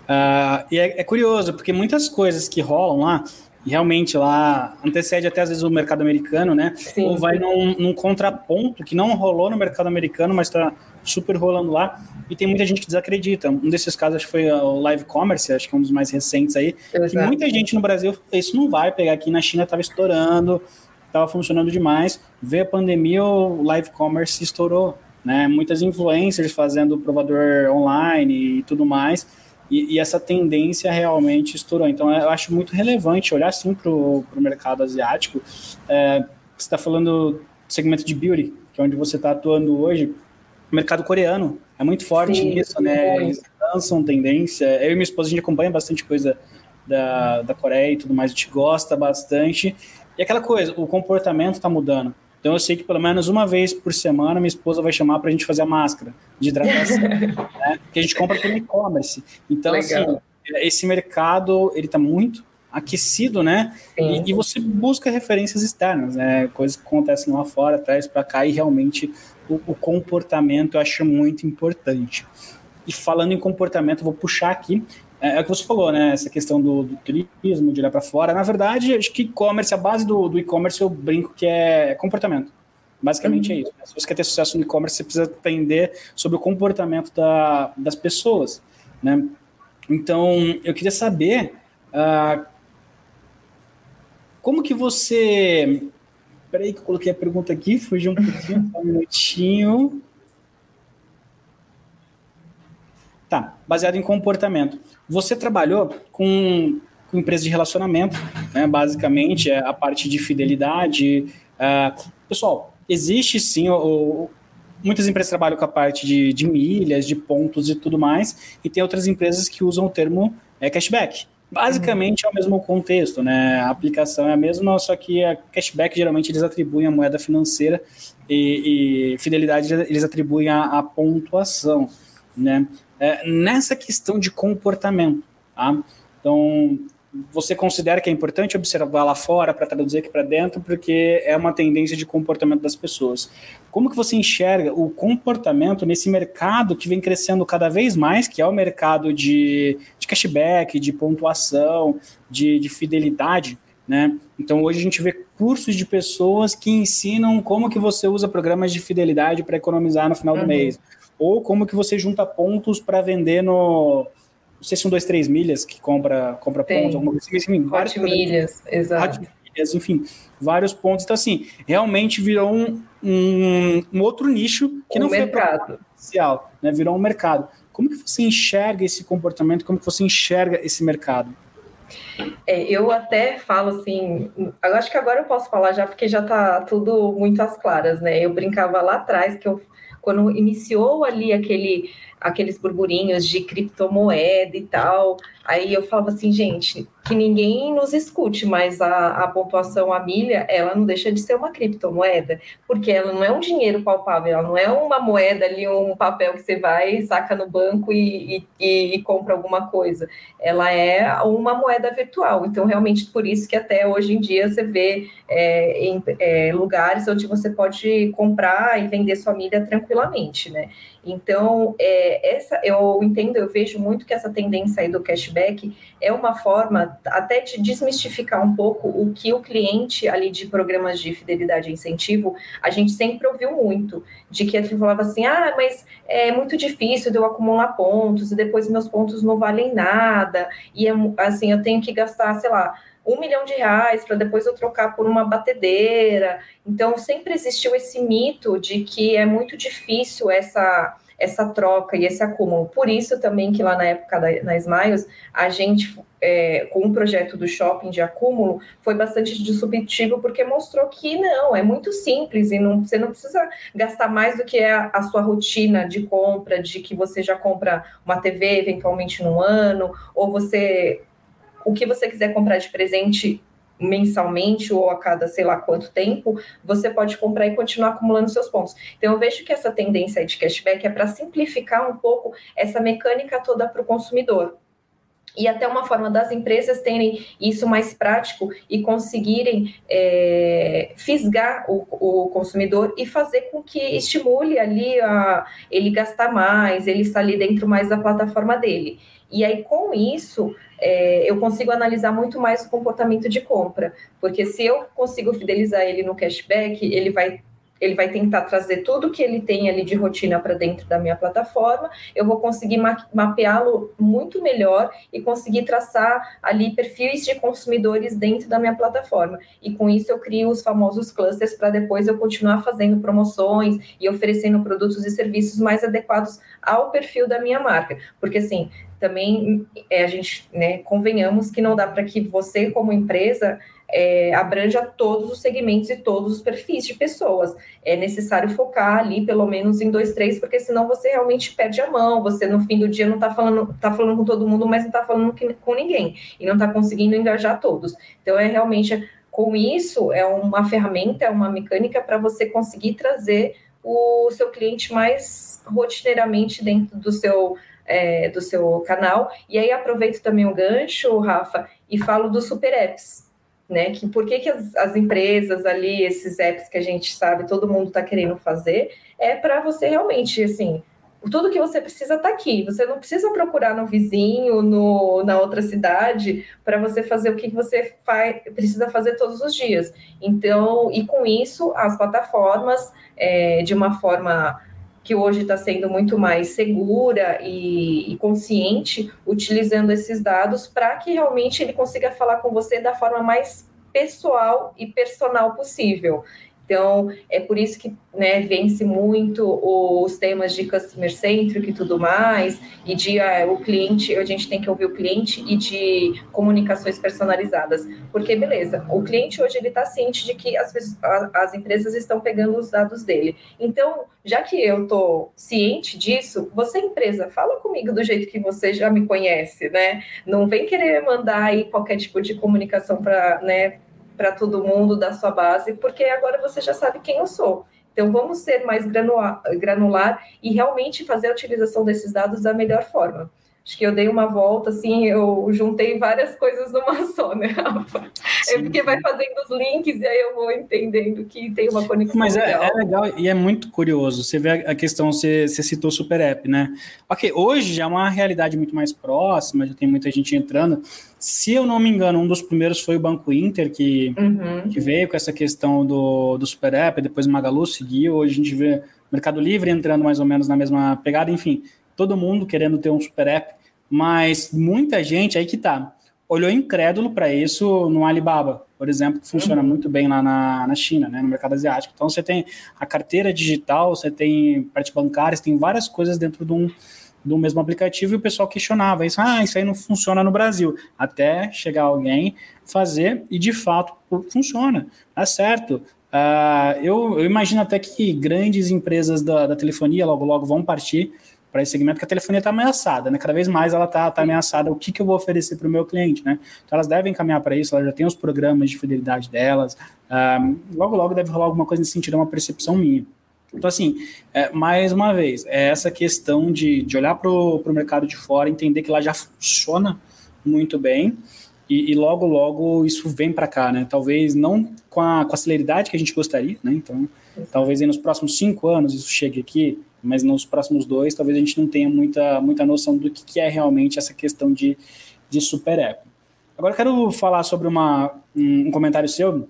Uh, e é, é, curioso, porque muitas coisas que rolam lá, realmente lá antecede até às vezes o mercado americano, né? Sim. Ou vai num, num contraponto que não rolou no mercado americano, mas está super rolando lá, e tem muita gente que desacredita. Um desses casos acho que foi o Live Commerce, acho que é um dos mais recentes aí, Exato. que muita gente no Brasil, isso não vai pegar aqui na China, estava estourando, estava funcionando demais, veio a pandemia, o Live Commerce estourou, né? Muitas influencers fazendo provador online e tudo mais, e, e, essa tendência realmente estourou. Então, eu acho muito relevante olhar assim para o mercado asiático. É, você está falando do segmento de beauty, que é onde você está atuando hoje o mercado coreano é muito forte Sim, nisso, né? Eles lançam tendência. Eu e minha esposa, a gente acompanha bastante coisa da, da Coreia e tudo mais, a gente gosta bastante. E aquela coisa, o comportamento está mudando. Então eu sei que pelo menos uma vez por semana minha esposa vai chamar para a gente fazer a máscara de hidratação, né? que a gente compra pelo e-commerce. Então, Legal. assim, esse mercado ele está muito aquecido, né? E, e, você busca referências externas, né? Coisas que acontecem lá fora, traz para cá e realmente o, o, comportamento eu acho muito importante. E falando em comportamento, vou puxar aqui. É, é o que você falou, né? Essa questão do, do turismo, de olhar para fora. Na verdade, acho que e-commerce, a base do, do e-commerce, eu brinco que é comportamento. Basicamente é uhum. é isso. Né? Se você quer ter sucesso no e-commerce, você precisa aprender sobre o comportamento da, das pessoas, né? Então, eu queria saber uh, como que você. Peraí, que eu coloquei a pergunta aqui, fugiu um pouquinho, um minutinho. Tá, baseado em comportamento. Você trabalhou com, com empresa de relacionamento, né? basicamente, é a parte de fidelidade. Uh, pessoal, existe sim, o, muitas empresas trabalham com a parte de, de milhas, de pontos e tudo mais, e tem outras empresas que usam o termo é, cashback. Basicamente é o mesmo contexto, né? A aplicação é a mesma, só que a cashback geralmente eles atribuem a moeda financeira e, e fidelidade eles atribuem a, a pontuação, né? É, nessa questão de comportamento, tá? Então, você considera que é importante observar lá fora para traduzir aqui para dentro, porque é uma tendência de comportamento das pessoas. Como que você enxerga o comportamento nesse mercado que vem crescendo cada vez mais, que é o mercado de, de cashback, de pontuação, de, de fidelidade, né? Então hoje a gente vê cursos de pessoas que ensinam como que você usa programas de fidelidade para economizar no final uhum. do mês, ou como que você junta pontos para vender no não sei se são dois, três milhas que compra, compra pontos, alguma coisa assim, vários milhas, exato. Milhas, enfim, vários pontos. Então, assim, realmente virou um, um, um outro nicho que um não mercado. foi inicial, né? Virou um mercado. Como que você enxerga esse comportamento? Como que você enxerga esse mercado? É, eu até falo assim, eu acho que agora eu posso falar já porque já está tudo muito às claras, né? Eu brincava lá atrás que eu quando iniciou ali aquele aqueles burburinhos de criptomoeda e tal. Aí eu falava assim, gente, que ninguém nos escute, mas a, a pontuação, a milha, ela não deixa de ser uma criptomoeda, porque ela não é um dinheiro palpável, ela não é uma moeda ali, um papel que você vai, saca no banco e, e, e compra alguma coisa. Ela é uma moeda virtual. Então, realmente, por isso que até hoje em dia você vê é, em é, lugares onde você pode comprar e vender sua milha tranquilamente, né? Então, é, essa eu entendo, eu vejo muito que essa tendência aí do cashback é uma forma até de desmistificar um pouco o que o cliente ali de programas de fidelidade e incentivo, a gente sempre ouviu muito, de que ele falava assim, ah, mas é muito difícil de eu acumular pontos, e depois meus pontos não valem nada, e é assim, eu tenho que gastar, sei lá, um milhão de reais para depois eu trocar por uma batedeira. Então, sempre existiu esse mito de que é muito difícil essa essa troca e esse acúmulo. Por isso também que lá na época da, na Smiles, a gente, é, com o projeto do shopping de acúmulo, foi bastante disruptivo, porque mostrou que não, é muito simples e não, você não precisa gastar mais do que a, a sua rotina de compra, de que você já compra uma TV eventualmente num ano, ou você o que você quiser comprar de presente mensalmente ou a cada sei lá quanto tempo, você pode comprar e continuar acumulando seus pontos. Então, eu vejo que essa tendência de cashback é para simplificar um pouco essa mecânica toda para o consumidor. E até uma forma das empresas terem isso mais prático e conseguirem é, fisgar o, o, consumidor e fazer com que estimule ali a, ele gastar mais, ele estar ali dentro mais da plataforma dele. E aí, com isso, é, eu consigo analisar muito mais o comportamento de compra, porque se eu consigo fidelizar ele no cashback, ele vai ele vai tentar trazer tudo que ele tem ali de rotina para dentro da minha plataforma, eu vou conseguir ma mapeá-lo muito melhor e conseguir traçar ali perfis de consumidores dentro da minha plataforma. E com isso eu crio os famosos clusters para depois eu continuar fazendo promoções e oferecendo produtos e serviços mais adequados ao perfil da minha marca. Porque assim, também é, a gente, né, convenhamos que não dá para que você, como empresa, é, abranja todos os segmentos e todos os perfis de pessoas. É necessário focar ali, pelo menos, em dois, três, porque senão você realmente perde a mão. Você, no fim do dia, não está falando, tá falando com todo mundo, mas não está falando com ninguém. E não está conseguindo engajar todos. Então, é realmente com isso, é uma ferramenta, é uma mecânica para você conseguir trazer o seu cliente mais rotineiramente dentro do seu, é, do seu canal. E aí aproveito também o gancho, Rafa, e falo dos super apps. Né, que por que, que as, as empresas ali, esses apps que a gente sabe, todo mundo está querendo fazer, é para você realmente, assim, tudo que você precisa está aqui. Você não precisa procurar no vizinho, no, na outra cidade, para você fazer o que você faz, precisa fazer todos os dias. Então, e com isso, as plataformas, é, de uma forma que hoje está sendo muito mais segura e, e consciente, utilizando esses dados para que realmente ele consiga falar com você da forma mais pessoal e personal possível. Então, é por isso que né, vence muito os temas de customer centric e tudo mais, e de uh, o cliente, a gente tem que ouvir o cliente e de comunicações personalizadas. Porque, beleza, o cliente hoje ele está ciente de que as, as empresas estão pegando os dados dele. Então, já que eu estou ciente disso, você, empresa, fala comigo do jeito que você já me conhece, né? Não vem querer mandar aí qualquer tipo de comunicação para, né? Para todo mundo da sua base, porque agora você já sabe quem eu sou. Então, vamos ser mais granular, granular e realmente fazer a utilização desses dados da melhor forma. Acho que eu dei uma volta, assim, eu juntei várias coisas numa só, né, Rafa? É porque vai fazendo os links e aí eu vou entendendo que tem uma conexão. Mas é legal. é, legal e é muito curioso. Você vê a questão, você, você citou Super App, né? Ok, hoje já é uma realidade muito mais próxima, já tem muita gente entrando. Se eu não me engano, um dos primeiros foi o Banco Inter, que, uhum. que veio com essa questão do, do Super App, depois o Magalu seguiu. Hoje a gente vê Mercado Livre entrando mais ou menos na mesma pegada, enfim, todo mundo querendo ter um Super App. Mas muita gente, aí que tá, olhou incrédulo para isso no Alibaba, por exemplo, que funciona uhum. muito bem lá na, na China, né, no mercado asiático. Então você tem a carteira digital, você tem parte bancária, você tem várias coisas dentro de um, do mesmo aplicativo e o pessoal questionava isso, ah, isso aí não funciona no Brasil, até chegar alguém fazer e de fato funciona, tá certo. Uh, eu, eu, imagino até que grandes empresas da, da telefonia logo logo vão partir para esse segmento, que a telefonia está ameaçada, né? Cada vez mais ela está tá ameaçada. O que, que eu vou oferecer para o meu cliente, né? Então elas devem caminhar para isso, elas já têm os programas de fidelidade delas. Um, logo, logo deve rolar alguma coisa nesse sentido, é uma percepção minha. Então, assim, é, mais uma vez, é essa questão de, de olhar para o mercado de fora, entender que lá já funciona muito bem e, e logo, logo isso vem para cá, né? Talvez não com a, com a celeridade que a gente gostaria, né? Então, talvez nos próximos cinco anos isso chegue aqui mas nos próximos dois talvez a gente não tenha muita, muita noção do que, que é realmente essa questão de, de super app. Agora eu quero falar sobre uma, um, comentário seu,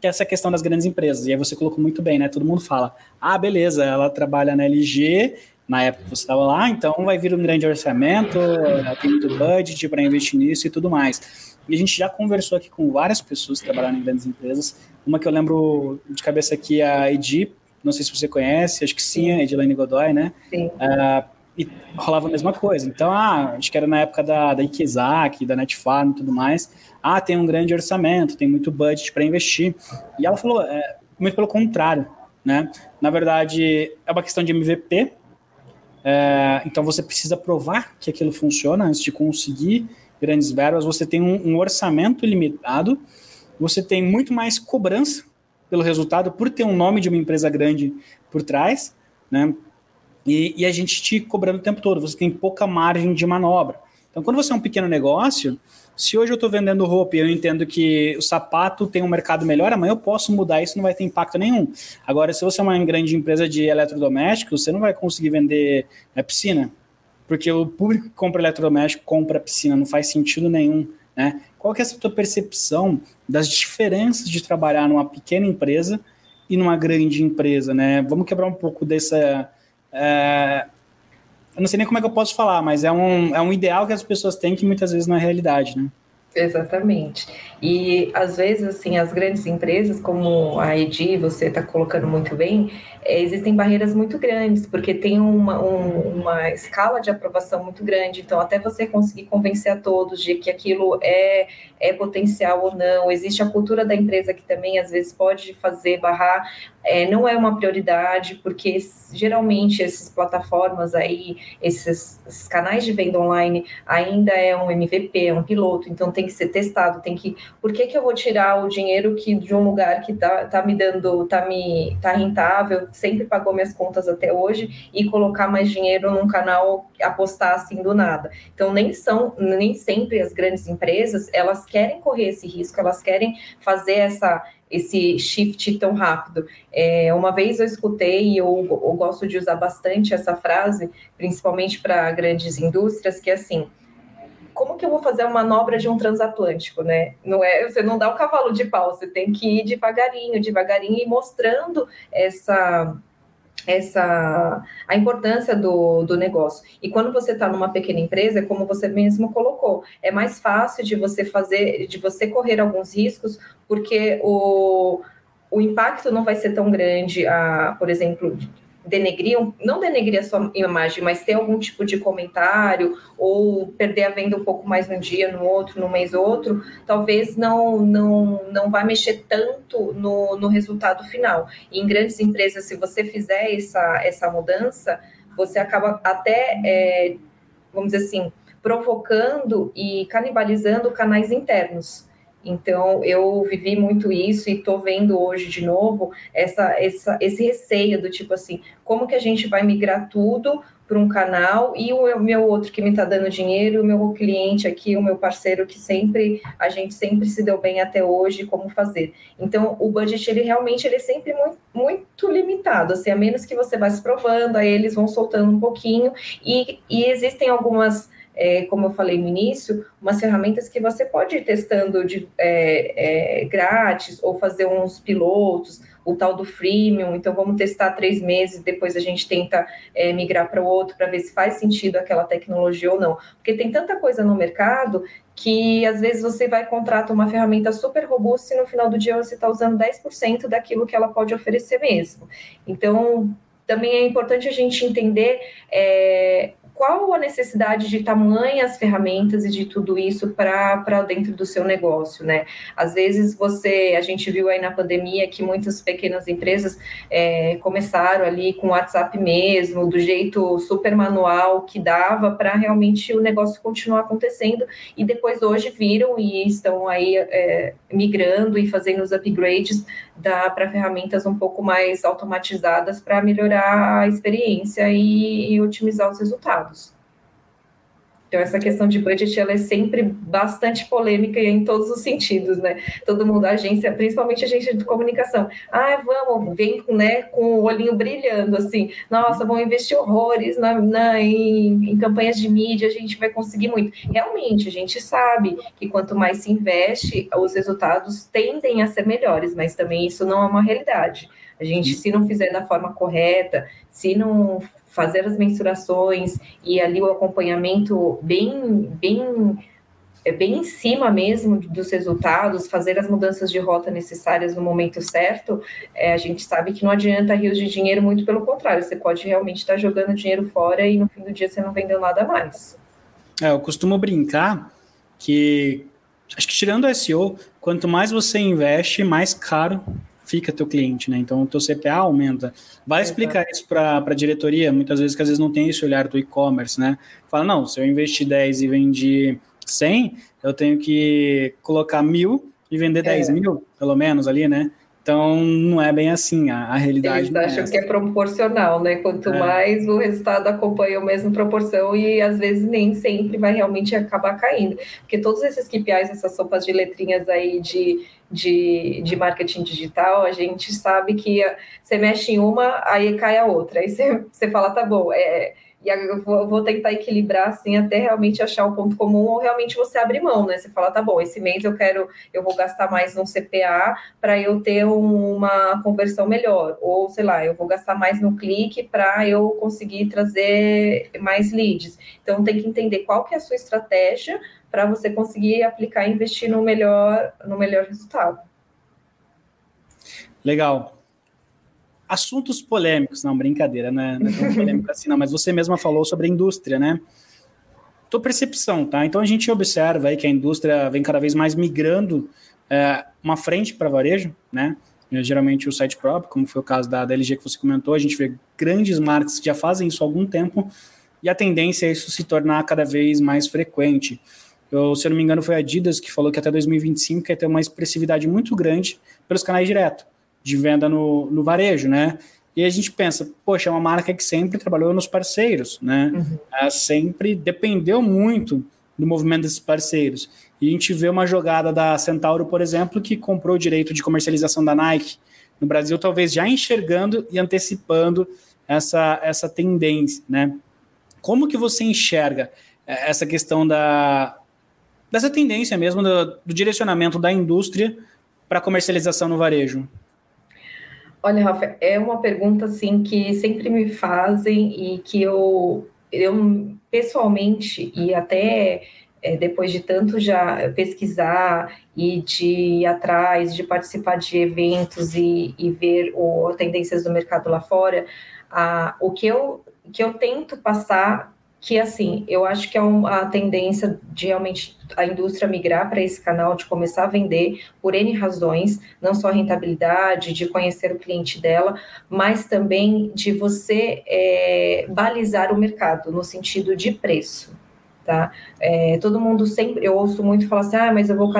que é essa questão das grandes empresas. E aí você colocou muito bem, né? Todo mundo fala, ah, beleza, ela trabalha na LG, na época que você estava lá, então vai vir um grande orçamento, tem muito budget para investir nisso e tudo mais. E a gente já conversou aqui com várias pessoas que trabalham em grandes empresas. Uma que eu lembro de cabeça aqui é a Edi, não sei se você conhece, acho que sim, a Edilene Godoy, né? Sim. Uh, e rolava a mesma coisa. Então, ah, acho que era na época da, da Ikizak, da Netfarm e tudo mais. Ah, tem um grande orçamento, tem muito budget para investir. E ela falou, é, muito pelo contrário, né? Na verdade, é uma questão de MVP. É, então, você precisa provar que aquilo funciona antes de conseguir grandes verbas. Você tem um, um orçamento limitado, você tem muito mais cobrança pelo resultado por ter um nome de uma empresa grande por trás, né? E, e, a gente te cobrando o tempo todo, você tem pouca margem de manobra. Então, quando você é um pequeno negócio, se hoje eu estou vendendo roupa e eu entendo que o sapato tem um mercado melhor, amanhã eu posso mudar isso, não vai ter impacto nenhum. Agora, se você é uma grande empresa de eletrodomésticos, você não vai conseguir vender a piscina, porque o público que compra eletrodoméstico compra piscina, não faz sentido nenhum. Né? Qual que é a sua percepção das diferenças de trabalhar numa pequena empresa e numa grande empresa? Né? Vamos quebrar um pouco dessa. É... Eu não sei nem como é que eu posso falar, mas é um, é um ideal que as pessoas têm que muitas vezes não é realidade. Né? Exatamente. E às vezes, assim, as grandes empresas, como a EDI, você está colocando muito bem, é, existem barreiras muito grandes, porque tem uma, um, uma escala de aprovação muito grande. Então, até você conseguir convencer a todos de que aquilo é, é potencial ou não, existe a cultura da empresa que também às vezes pode fazer barrar, é, não é uma prioridade, porque geralmente essas plataformas aí, esses, esses canais de venda online ainda é um MVP, é um piloto, então tem tem que ser testado, tem que. Por que, que eu vou tirar o dinheiro que de um lugar que tá, tá me dando, tá me tá rentável, sempre pagou minhas contas até hoje, e colocar mais dinheiro num canal apostar assim do nada. Então nem são, nem sempre as grandes empresas elas querem correr esse risco, elas querem fazer essa esse shift tão rápido. É, uma vez eu escutei, e eu, eu gosto de usar bastante essa frase, principalmente para grandes indústrias, que é assim, como que eu vou fazer a manobra de um transatlântico, né? Não é, você não dá o cavalo de pau, você tem que ir devagarinho, devagarinho e mostrando essa essa a importância do, do negócio. E quando você está numa pequena empresa, como você mesmo colocou, é mais fácil de você fazer, de você correr alguns riscos, porque o, o impacto não vai ser tão grande, a, por exemplo, denegriam, não denegrir a sua imagem, mas ter algum tipo de comentário ou perder a venda um pouco mais num dia, no outro, no mês outro, talvez não não não vai mexer tanto no, no resultado final. E em grandes empresas, se você fizer essa, essa mudança, você acaba até, é, vamos dizer assim, provocando e canibalizando canais internos. Então, eu vivi muito isso e estou vendo hoje de novo essa, essa, esse receio do tipo assim, como que a gente vai migrar tudo para um canal e o meu outro que me está dando dinheiro, o meu cliente aqui, o meu parceiro que sempre, a gente sempre se deu bem até hoje, como fazer. Então, o budget, ele realmente, ele é sempre muito, muito limitado, assim, a menos que você vá se provando, aí eles vão soltando um pouquinho e, e existem algumas é, como eu falei no início, umas ferramentas que você pode ir testando de, é, é, grátis ou fazer uns pilotos, o tal do freemium. Então, vamos testar três meses, depois a gente tenta é, migrar para o outro para ver se faz sentido aquela tecnologia ou não. Porque tem tanta coisa no mercado que às vezes você vai contratar uma ferramenta super robusta e no final do dia você está usando 10% daquilo que ela pode oferecer mesmo. Então, também é importante a gente entender é, qual a necessidade de tamanhas ferramentas e de tudo isso para dentro do seu negócio, né? Às vezes você, a gente viu aí na pandemia que muitas pequenas empresas é, começaram ali com o WhatsApp mesmo, do jeito super manual que dava para realmente o negócio continuar acontecendo e depois hoje viram e estão aí é, migrando e fazendo os upgrades para ferramentas um pouco mais automatizadas para melhorar a experiência e, e otimizar os resultados. Então, essa questão de budget ela é sempre bastante polêmica e em todos os sentidos, né? Todo mundo, a agência, principalmente a agência de comunicação, ah, vamos, vem né, com o olhinho brilhando, assim, nossa, vão investir horrores na, na em, em, campanhas de mídia, a gente vai conseguir muito. Realmente, a gente sabe que quanto mais se investe, os resultados tendem a ser melhores, mas também isso não é uma realidade. A gente, se não fizer da forma correta, se não fazer as mensurações e ali o acompanhamento bem, bem, é bem em cima mesmo dos resultados, fazer as mudanças de rota necessárias no momento certo, é, a gente sabe que não adianta rios de dinheiro, muito pelo contrário, você pode realmente estar jogando dinheiro fora e no fim do dia você não vendeu nada mais. É, eu costumo brincar que, acho que tirando o SEO, quanto mais você investe, mais caro fica teu cliente, né? Então o teu CPA aumenta. Vai explicar isso para a diretoria, muitas vezes que às vezes não tem esse olhar do e-commerce, né? Fala, não, se eu investir 10 e vendi 100, eu tenho que colocar mil e vender é. 10 mil, pelo menos ali, né? Então, não é bem assim, a, a realidade. Eles é acham é que é proporcional, né? Quanto é. mais o resultado acompanha a mesma proporção e às vezes nem sempre vai realmente acabar caindo. Porque todos esses KPIs, essas sopas de letrinhas aí de, de, de marketing digital, a gente sabe que você mexe em uma, aí cai a outra. Aí você, você fala, tá bom, é, e eu vou, vou, tentar equilibrar assim até realmente achar o ponto comum ou realmente você abre mão, né? Você fala, tá bom, esse mês eu quero, eu vou gastar mais no CPA para eu ter uma conversão melhor, ou sei lá, eu vou gastar mais no clique para eu conseguir trazer mais leads. Então tem que entender qual que é a sua estratégia para você conseguir aplicar e investir no melhor, no melhor resultado. Legal assuntos polêmicos, não, brincadeira, né? não é tão polêmico assim, não, mas você mesma falou sobre a indústria, né? Tua percepção, tá? Então a gente observa aí que a indústria vem cada vez mais migrando é, uma frente para varejo, né? Geralmente o site próprio, como foi o caso da, da LG que você comentou, a gente vê grandes marcas que já fazem isso há algum tempo e a tendência é isso se tornar cada vez mais frequente. Eu, se eu não me engano, foi a Adidas que falou que até 2025 quer ter uma expressividade muito grande pelos canais direto de venda no, no varejo, né? E a gente pensa, poxa, é uma marca que sempre trabalhou nos parceiros, né? Uhum. Ela sempre dependeu muito do movimento desses parceiros. E a gente vê uma jogada da Centauro, por exemplo, que comprou o direito de comercialização da Nike no Brasil, talvez já enxergando e antecipando essa, essa tendência, né? Como que você enxerga eh, essa questão da, dessa tendência mesmo do, do direcionamento da indústria para comercialização no varejo? Olha, Rafa, é uma pergunta assim que sempre me fazem e que eu, eu pessoalmente e até é, depois de tanto já pesquisar e de ir atrás, de participar de eventos e, e ver o, tendências do mercado lá fora, a, o que eu, que eu tento passar que assim, eu acho que é uma tendência de realmente a indústria migrar para esse canal, de começar a vender por N razões, não só rentabilidade, de conhecer o cliente dela, mas também de você é, balizar o mercado no sentido de preço. Tá? É, todo mundo sempre, eu ouço muito falar assim, ah, mas eu vou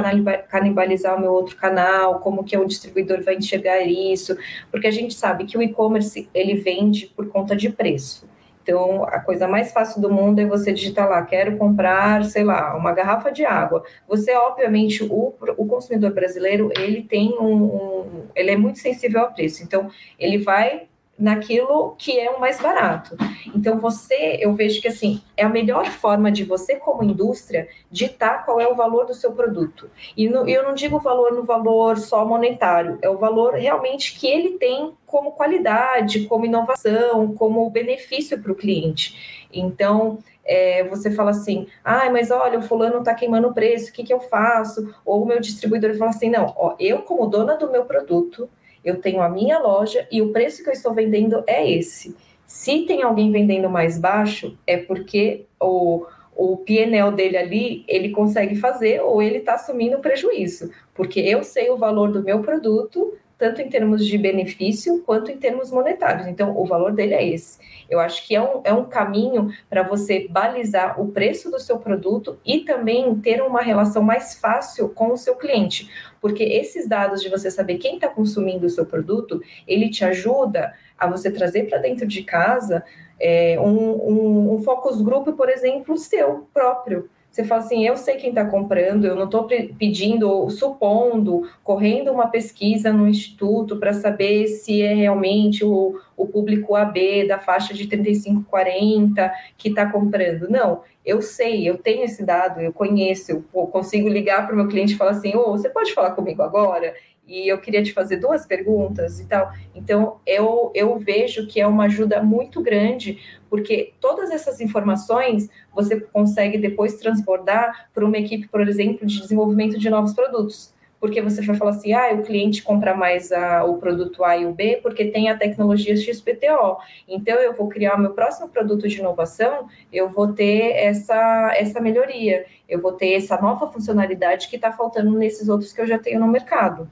canibalizar o meu outro canal, como que o distribuidor vai enxergar isso? Porque a gente sabe que o e-commerce, ele vende por conta de preço. Então, a coisa mais fácil do mundo é você digitar lá, quero comprar, sei lá, uma garrafa de água. Você, obviamente, o, o consumidor brasileiro, ele tem um, um, ele é muito sensível ao preço. Então, ele vai naquilo que é o mais barato. Então você, eu vejo que assim, é a melhor forma de você como indústria ditar qual é o valor do seu produto. E no, eu não digo valor no valor só monetário, é o valor realmente que ele tem como qualidade, como inovação, como benefício para o cliente. Então, é, você fala assim, ah, mas olha, o fulano está queimando o preço, o que, que eu faço? Ou o meu distribuidor fala assim, não, ó, eu como dona do meu produto, eu tenho a minha loja e o preço que eu estou vendendo é esse. Se tem alguém vendendo mais baixo, é porque o, o PNL dele ali, ele consegue fazer ou ele está assumindo prejuízo, porque eu sei o valor do meu produto, tanto em termos de benefício quanto em termos monetários. Então, o valor dele é esse. Eu acho que é um, é um caminho para você balizar o preço do seu produto e também ter uma relação mais fácil com o seu cliente, porque esses dados de você saber quem está consumindo o seu produto, ele te ajuda a você trazer para dentro de casa é, um, um, um focus group, por exemplo, seu próprio. Você fala assim, eu sei quem está comprando, eu não estou pedindo, supondo, correndo uma pesquisa no instituto para saber se é realmente o, o público AB da faixa de 35, 40 que está comprando. Não, eu sei, eu tenho esse dado, eu conheço, eu consigo ligar para o meu cliente e falar assim, oh, você pode falar comigo agora? E eu queria te fazer duas perguntas e tal. Então, eu, eu vejo que é uma ajuda muito grande, porque todas essas informações você consegue depois transbordar para uma equipe, por exemplo, de desenvolvimento de novos produtos. Porque você vai falar assim, ah, o cliente compra mais a, o produto A e o B porque tem a tecnologia XPTO. Então, eu vou criar meu próximo produto de inovação, eu vou ter essa, essa melhoria, eu vou ter essa nova funcionalidade que está faltando nesses outros que eu já tenho no mercado.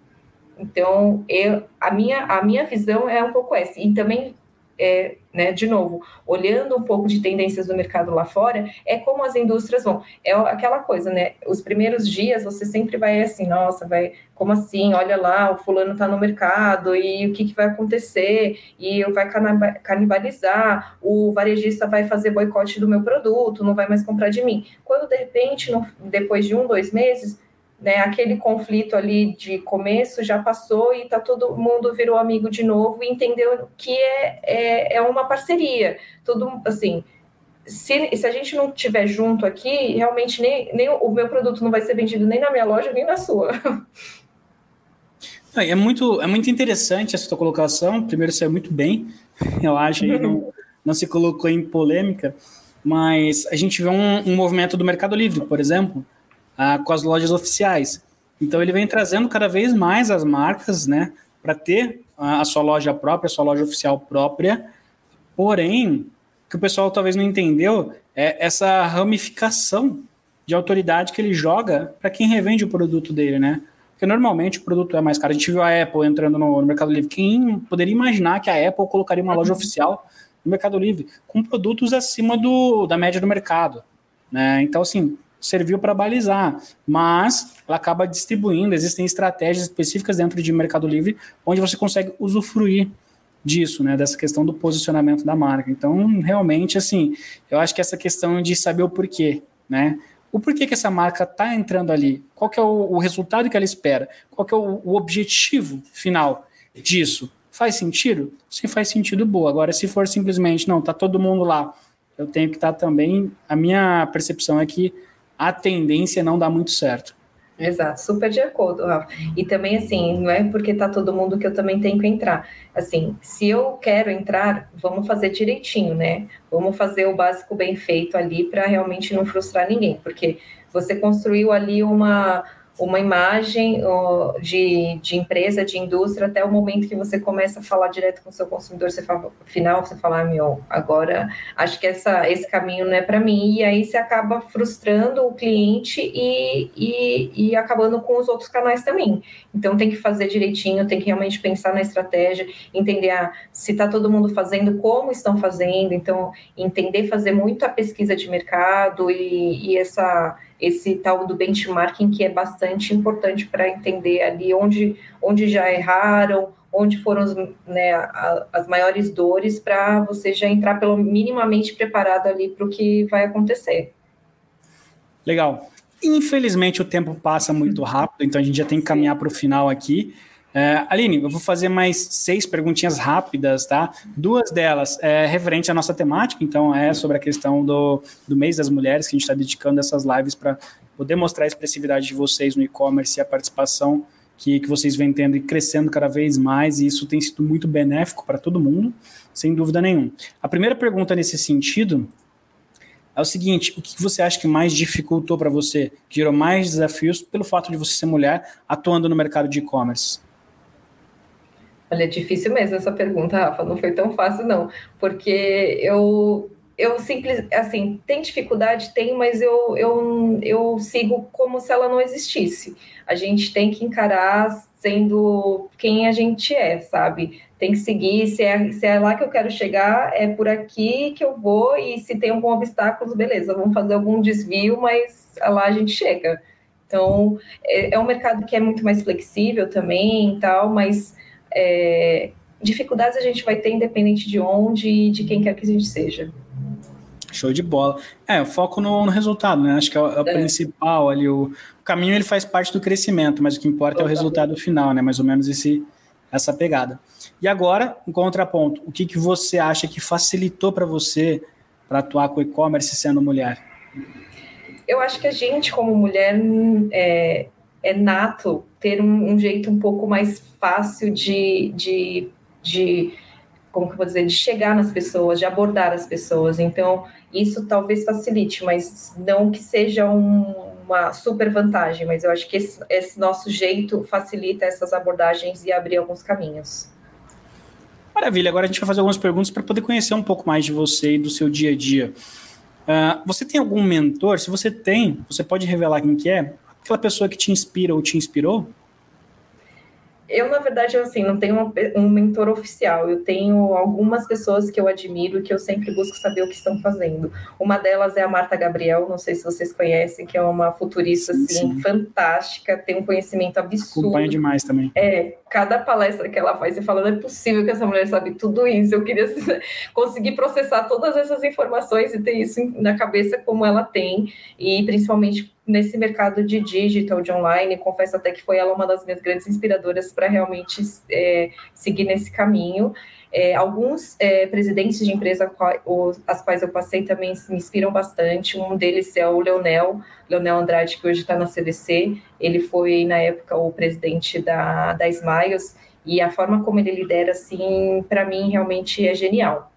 Então, eu, a, minha, a minha visão é um pouco essa. E também, é, né, de novo, olhando um pouco de tendências do mercado lá fora, é como as indústrias vão. É aquela coisa, né? Os primeiros dias você sempre vai assim, nossa, vai, como assim? Olha lá, o fulano está no mercado e o que, que vai acontecer? E vai canibalizar, o varejista vai fazer boicote do meu produto, não vai mais comprar de mim. Quando de repente, no, depois de um, dois meses, né, aquele conflito ali de começo já passou e tá todo mundo virou amigo de novo e entendeu que é, é, é uma parceria. Tudo assim, se, se a gente não estiver junto aqui, realmente nem, nem o meu produto não vai ser vendido nem na minha loja, nem na sua. É muito, é muito interessante essa tua colocação. Primeiro, você é muito bem, eu acho, não, não se colocou em polêmica, mas a gente vê um, um movimento do Mercado Livre, por exemplo, ah, com as lojas oficiais. Então ele vem trazendo cada vez mais as marcas, né, para ter a, sua loja própria, a sua loja oficial própria. Porém, o que o pessoal talvez não entendeu é essa ramificação de autoridade que ele joga para quem revende o produto dele, né? Porque normalmente o produto é mais caro. A gente viu a Apple entrando no, no Mercado Livre. Quem poderia imaginar que a Apple colocaria uma loja oficial no Mercado Livre com produtos acima do, da média do mercado? Né? Então, assim, serviu para balizar, mas ela acaba distribuindo, existem estratégias específicas dentro de Mercado Livre onde você consegue usufruir disso, né, dessa questão do posicionamento da marca. Então, realmente, assim, eu acho que essa questão de saber o porquê, né, o porquê que essa marca está entrando ali, qual que é o, o, resultado que ela espera, qual que é o, o objetivo final disso, faz sentido? Se faz sentido, boa. Agora, se for simplesmente, não, tá todo mundo lá, eu tenho que estar tá também, a minha percepção é que a tendência não dá muito certo. Exato, super de acordo, Rafa. E também, assim, não é porque tá todo mundo que eu também tenho que entrar. Assim, se eu quero entrar, vamos fazer direitinho, né? Vamos fazer o básico bem feito ali para realmente não frustrar ninguém, porque você construiu ali uma uma imagem de, de empresa, de indústria, até o momento que você começa a falar direto com o seu consumidor, você fala, final, você fala, ah, meu, agora acho que essa, esse caminho não é para mim, e aí você acaba frustrando o cliente e, e, e acabando com os outros canais também. Então tem que fazer direitinho, tem que realmente pensar na estratégia, entender ah, se está todo mundo fazendo, como estão fazendo, então entender fazer muito a pesquisa de mercado e, e essa esse tal do benchmarking que é bastante importante para entender ali onde, onde já erraram, onde foram né, as maiores dores para você já entrar pelo minimamente preparado ali para o que vai acontecer. Legal. Infelizmente o tempo passa muito rápido, então a gente já tem que caminhar para o final aqui. É, Aline, eu vou fazer mais seis perguntinhas rápidas, tá? Duas delas é referente à nossa temática, então é sobre a questão do, do mês das mulheres, que a gente está dedicando essas lives para poder mostrar a expressividade de vocês no e-commerce e a participação que, que vocês vêm tendo e crescendo cada vez mais, e isso tem sido muito benéfico para todo mundo, sem dúvida nenhuma. A primeira pergunta nesse sentido é o seguinte: o que você acha que mais dificultou para você, que gerou mais desafios pelo fato de você ser mulher atuando no mercado de e-commerce? Olha, é difícil mesmo essa pergunta, Rafa, não foi tão fácil, não, porque eu, eu simples, assim, tem dificuldade? Tem, mas eu, eu, eu sigo como se ela não existisse. A gente tem que encarar sendo quem a gente é, sabe? Tem que seguir, se é, se é lá que eu quero chegar, é por aqui que eu vou, e se tem algum obstáculo, beleza, vamos fazer algum desvio, mas lá a gente chega. Então, é, é um mercado que é muito mais flexível também e tal, mas é, dificuldades a gente vai ter independente de onde e de quem quer que a gente seja. Show de bola. É, foco no, no resultado, né? Acho que é o, é o é. principal ali. O, o, caminho ele faz parte do crescimento, mas o que importa é o resultado final, né? Mais ou menos esse, essa pegada. E agora, um contraponto. O que, que você acha que facilitou para você para atuar com e-commerce sendo mulher? Eu acho que a gente, como mulher, é, é nato ter um, um, jeito um pouco mais fácil de, de, de como que eu vou dizer, de chegar nas pessoas, de abordar as pessoas. Então, isso talvez facilite, mas não que seja um, uma super vantagem, mas eu acho que esse, esse, nosso jeito facilita essas abordagens e abrir alguns caminhos. Maravilha, agora a gente vai fazer algumas perguntas para poder conhecer um pouco mais de você e do seu dia a dia. Uh, você tem algum mentor? Se você tem, você pode revelar quem que é? Aquela pessoa que te inspira ou te inspirou? Eu, na verdade, assim, não tenho um mentor oficial. Eu tenho algumas pessoas que eu admiro e que eu sempre busco saber o que estão fazendo. Uma delas é a Marta Gabriel, não sei se vocês conhecem, que é uma futurista, sim, assim, sim. fantástica, tem um conhecimento absurdo. Acompanha demais também. É, cada palestra que ela faz, você fala, não é possível que essa mulher sabe tudo isso. Eu queria conseguir processar todas essas informações e ter isso na cabeça como ela tem, e principalmente nesse mercado de digital, de online. Confesso até que foi ela uma das minhas grandes inspiradoras para realmente é, seguir nesse caminho. É, alguns é, presidentes de empresa as quais eu passei também me inspiram bastante. Um deles é o Leonel, Leonel Andrade, que hoje está na CVC. Ele foi, na época, o presidente da, da Smiles, e a forma como ele lidera, assim, para mim, realmente é genial.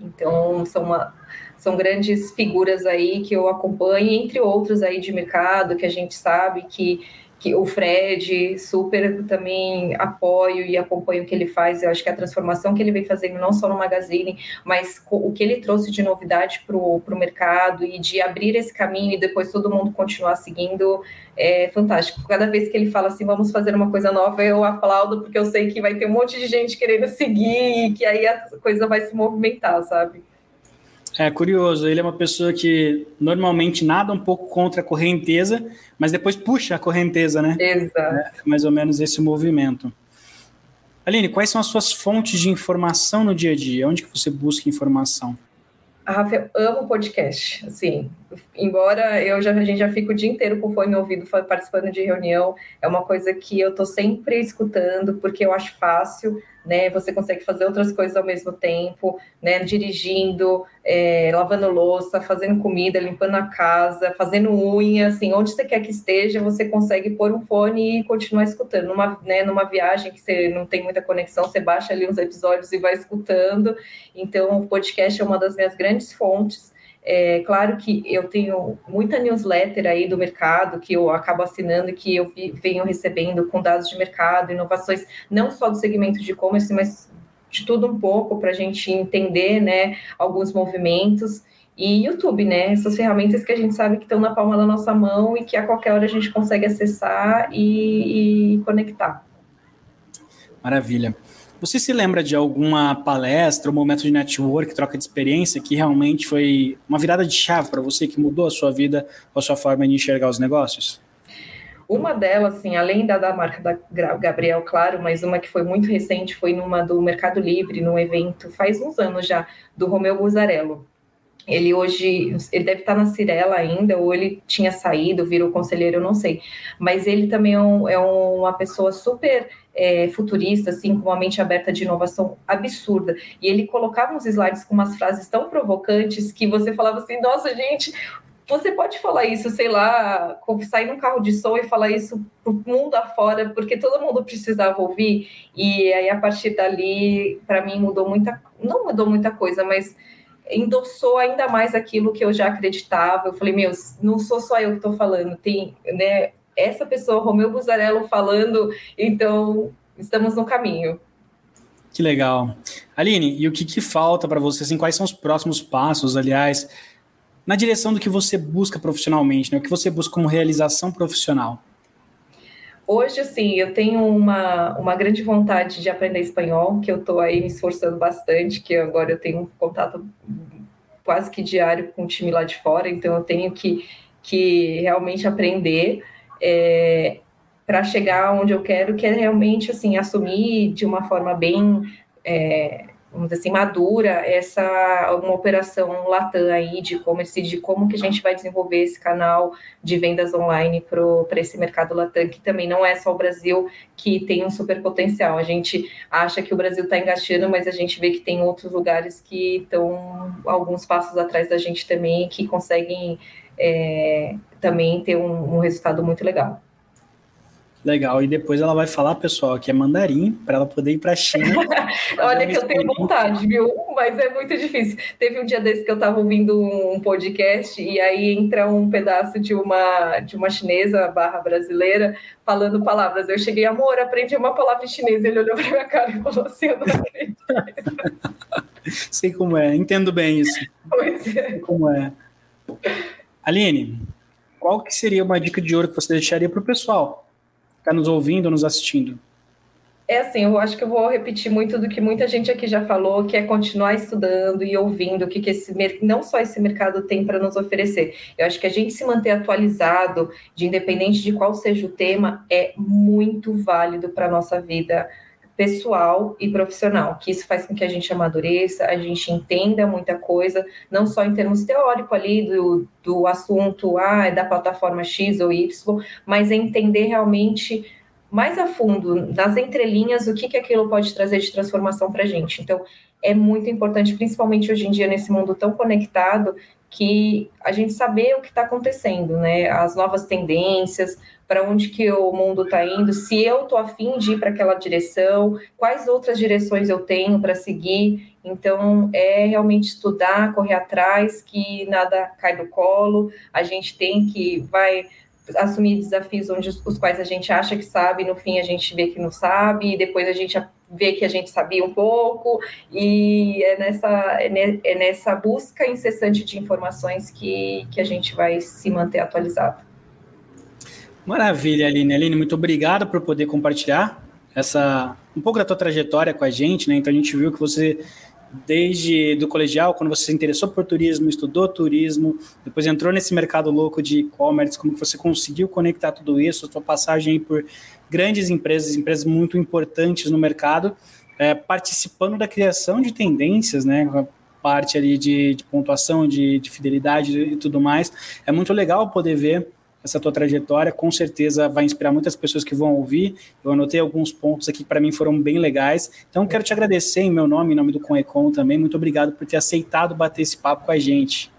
Então, são uma, são grandes figuras aí que eu acompanho, entre outros aí de mercado, que a gente sabe que, que o Fred, super também apoio e acompanho o que ele faz. Eu acho que a transformação que ele vem fazendo, não só no Magazine, mas o que ele trouxe de novidade para o mercado e de abrir esse caminho e depois todo mundo continuar seguindo, é fantástico. Cada vez que ele fala assim, vamos fazer uma coisa nova, eu aplaudo, porque eu sei que vai ter um monte de gente querendo seguir e que aí a coisa vai se movimentar, sabe? É curioso, ele é uma pessoa que normalmente nada um pouco contra a correnteza, mas depois puxa a correnteza, né? Exato. É mais ou menos esse movimento. Aline, quais são as suas fontes de informação no dia a dia? Onde que você busca informação? A Rafa, eu amo podcast, assim, embora eu já, a gente já fique o dia inteiro com fone no ouvido participando de reunião, é uma coisa que eu tô sempre escutando, porque eu acho fácil, né? Você consegue fazer outras coisas ao mesmo tempo, né? Dirigindo, é, lavando louça, fazendo comida, limpando a casa, fazendo unha, assim, onde você quer que esteja, você consegue pôr um fone e continuar escutando. Numa, né, numa viagem que você não tem muita conexão, você baixa ali uns episódios e vai escutando. Então, o podcast é uma das minhas grandes fontes. É claro que eu tenho muita newsletter aí do mercado que eu acabo assinando e que eu venho recebendo com dados de mercado, inovações, não só do segmento de e-commerce, mas de tudo um pouco para a gente entender né, alguns movimentos. E YouTube, né? Essas ferramentas que a gente sabe que estão na palma da nossa mão e que a qualquer hora a gente consegue acessar e, e conectar. Maravilha. Você se lembra de alguma palestra, um momento de network, troca de experiência que realmente foi uma virada de chave para você, que mudou a sua vida, a sua forma de enxergar os negócios? Uma delas, assim, além da da marca da Gabriel, claro, mas uma que foi muito recente foi numa do Mercado Livre, num evento faz uns anos já, do Romeu Buzarello. Ele hoje, ele deve estar na Cirela ainda, ou ele tinha saído, virou conselheiro, eu não sei. Mas ele também é, um, é uma pessoa super é, futurista, assim, com uma mente aberta de inovação absurda. E ele colocava uns slides com umas frases tão provocantes que você falava assim, nossa, gente, você pode falar isso, sei lá, sair num carro de som e falar isso para o mundo afora, porque todo mundo precisava ouvir. E aí, a partir dali, para mim, mudou muita... Não mudou muita coisa, mas endossou ainda mais aquilo que eu já acreditava. Eu falei, meu, não sou só eu que estou falando, tem né, essa pessoa, Romeu Buzarello, falando, então estamos no caminho. Que legal. Aline, e o que, que falta para você? Assim, quais são os próximos passos, aliás, na direção do que você busca profissionalmente, né? o que você busca como realização profissional? Hoje, assim, eu tenho uma, uma grande vontade de aprender espanhol, que eu estou aí me esforçando bastante, que agora eu tenho um contato quase que diário com o time lá de fora, então eu tenho que, que realmente aprender é, para chegar onde eu quero, que é realmente, assim, assumir de uma forma bem... É, vamos dizer assim, madura essa uma operação Latam aí de e-commerce, de como que a gente vai desenvolver esse canal de vendas online para esse mercado Latam, que também não é só o Brasil que tem um super potencial. A gente acha que o Brasil está engatinhando, mas a gente vê que tem outros lugares que estão alguns passos atrás da gente também, que conseguem é, também ter um, um resultado muito legal. Legal. E depois ela vai falar, pessoal, que é mandarim, para ela poder ir para a China. Olha que eu tenho vontade, viu? Mas é muito difícil. Teve um dia desse que eu estava ouvindo um podcast e aí entra um pedaço de uma de uma chinesa barra brasileira falando palavras. Eu cheguei, amor, aprendi uma palavra em chinês. Ele olhou para minha cara e falou assim, eu não acredito. Sei como é, entendo bem isso. Pois é. Sei como é. Aline, qual que seria uma dica de ouro que você deixaria para o pessoal está nos ouvindo, nos assistindo? É assim, eu acho que eu vou repetir muito do que muita gente aqui já falou, que é continuar estudando e ouvindo o que, que esse não só esse mercado tem para nos oferecer. Eu acho que a gente se manter atualizado, de independente de qual seja o tema, é muito válido para a nossa vida pessoal e profissional, que isso faz com que a gente amadureça, a gente entenda muita coisa, não só em termos teóricos ali do, do assunto, ah, é da plataforma X ou Y, mas é entender realmente mais a fundo, nas entrelinhas, o que, que aquilo pode trazer de transformação para a gente. Então, é muito importante, principalmente hoje em dia, nesse mundo tão conectado, que a gente saber o que está acontecendo, né? As novas tendências, para onde que o mundo está indo, se eu estou afim de ir para aquela direção, quais outras direções eu tenho para seguir. Então, é realmente estudar, correr atrás, que nada cai do colo. A gente tem que vai assumir desafios onde os quais a gente acha que sabe, no fim a gente vê que não sabe, e depois a gente vê que a gente sabia um pouco, e é nessa, é, é nessa busca incessante de informações que, que a gente vai se manter atualizado. Maravilha, Aline. Aline, muito obrigado por poder compartilhar essa um pouco da tua trajetória com a gente, né? Então a gente viu que você desde do colegial, quando você se interessou por turismo, estudou turismo, depois entrou nesse mercado louco de e-commerce, como que você conseguiu conectar tudo isso, a sua passagem por grandes empresas, empresas muito importantes no mercado, é, participando da criação de tendências, né, parte ali de, de pontuação, de, de fidelidade e tudo mais. É muito legal poder ver essa tua trajetória, com certeza vai inspirar muitas pessoas que vão ouvir. Eu anotei alguns pontos aqui que para mim foram bem legais. Então quero te agradecer em meu nome, em nome do Conecon também. Muito obrigado por ter aceitado bater esse papo com a gente.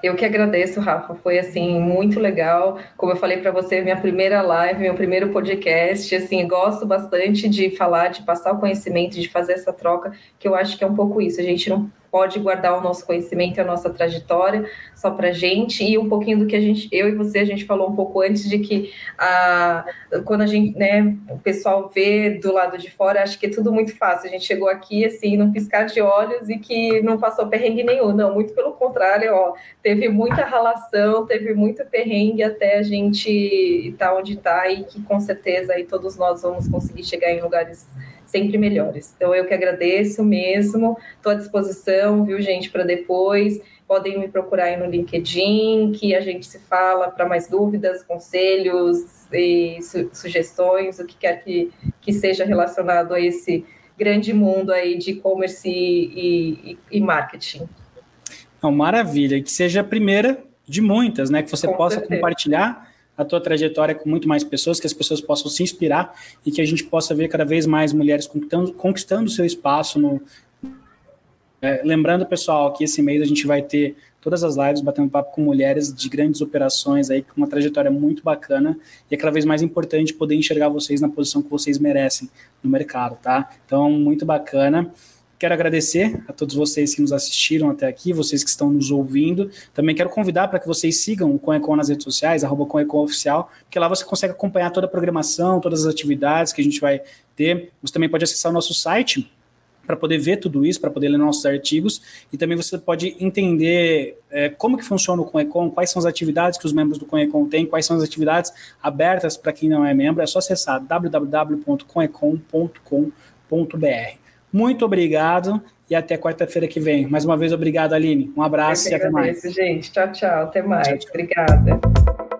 Eu que agradeço, Rafa. Foi assim muito legal. Como eu falei para você, minha primeira live, meu primeiro podcast. Assim, gosto bastante de falar, de passar o conhecimento, de fazer essa troca, que eu acho que é um pouco isso. A gente não pode guardar o nosso conhecimento e a nossa trajetória só para gente e um pouquinho do que a gente, eu e você, a gente falou um pouco antes de que a, quando a gente, né, o pessoal vê do lado de fora, acho que é tudo muito fácil. A gente chegou aqui assim, num piscar de olhos e que não passou perrengue nenhum, não, muito pelo contrário, ó, teve muita relação, teve muito perrengue até a gente estar tá onde está e que com certeza aí todos nós vamos conseguir chegar em lugares sempre melhores. Então, eu que agradeço mesmo, estou à disposição, viu, gente, para depois. Podem me procurar aí no LinkedIn, que a gente se fala para mais dúvidas, conselhos e su sugestões, o que quer que, que seja relacionado a esse grande mundo aí de e-commerce e, e, e, marketing. Não, maravilha, que seja a primeira de muitas, né? Que você Com possa certeza. compartilhar a tua trajetória com muito mais pessoas, que as pessoas possam se inspirar e que a gente possa ver cada vez mais mulheres conquistando, seu espaço no. É, lembrando, pessoal, que esse mês a gente vai ter todas as lives batendo papo com mulheres de grandes operações aí, com uma trajetória muito bacana e é cada vez mais importante poder enxergar vocês na posição que vocês merecem no mercado, tá? Então, muito bacana. Quero agradecer a todos vocês que nos assistiram até aqui, vocês que estão nos ouvindo. Também quero convidar para que vocês sigam o Conecon nas redes sociais, arroba Conecon Oficial, porque lá você consegue acompanhar toda a programação, todas as atividades que a gente vai ter. Você também pode acessar o nosso site para poder ver tudo isso, para poder ler nossos artigos, e também você pode entender é, como que funciona o Conecon, quais são as atividades que os membros do Conecon têm, quais são as atividades abertas para quem não é membro, é só acessar www.conecon.com.br. Muito obrigado e até quarta-feira que vem. Mais uma vez, obrigado, Aline. Um abraço e até mais. gente. Tchau, tchau. Até mais. Tchau, tchau. Obrigada.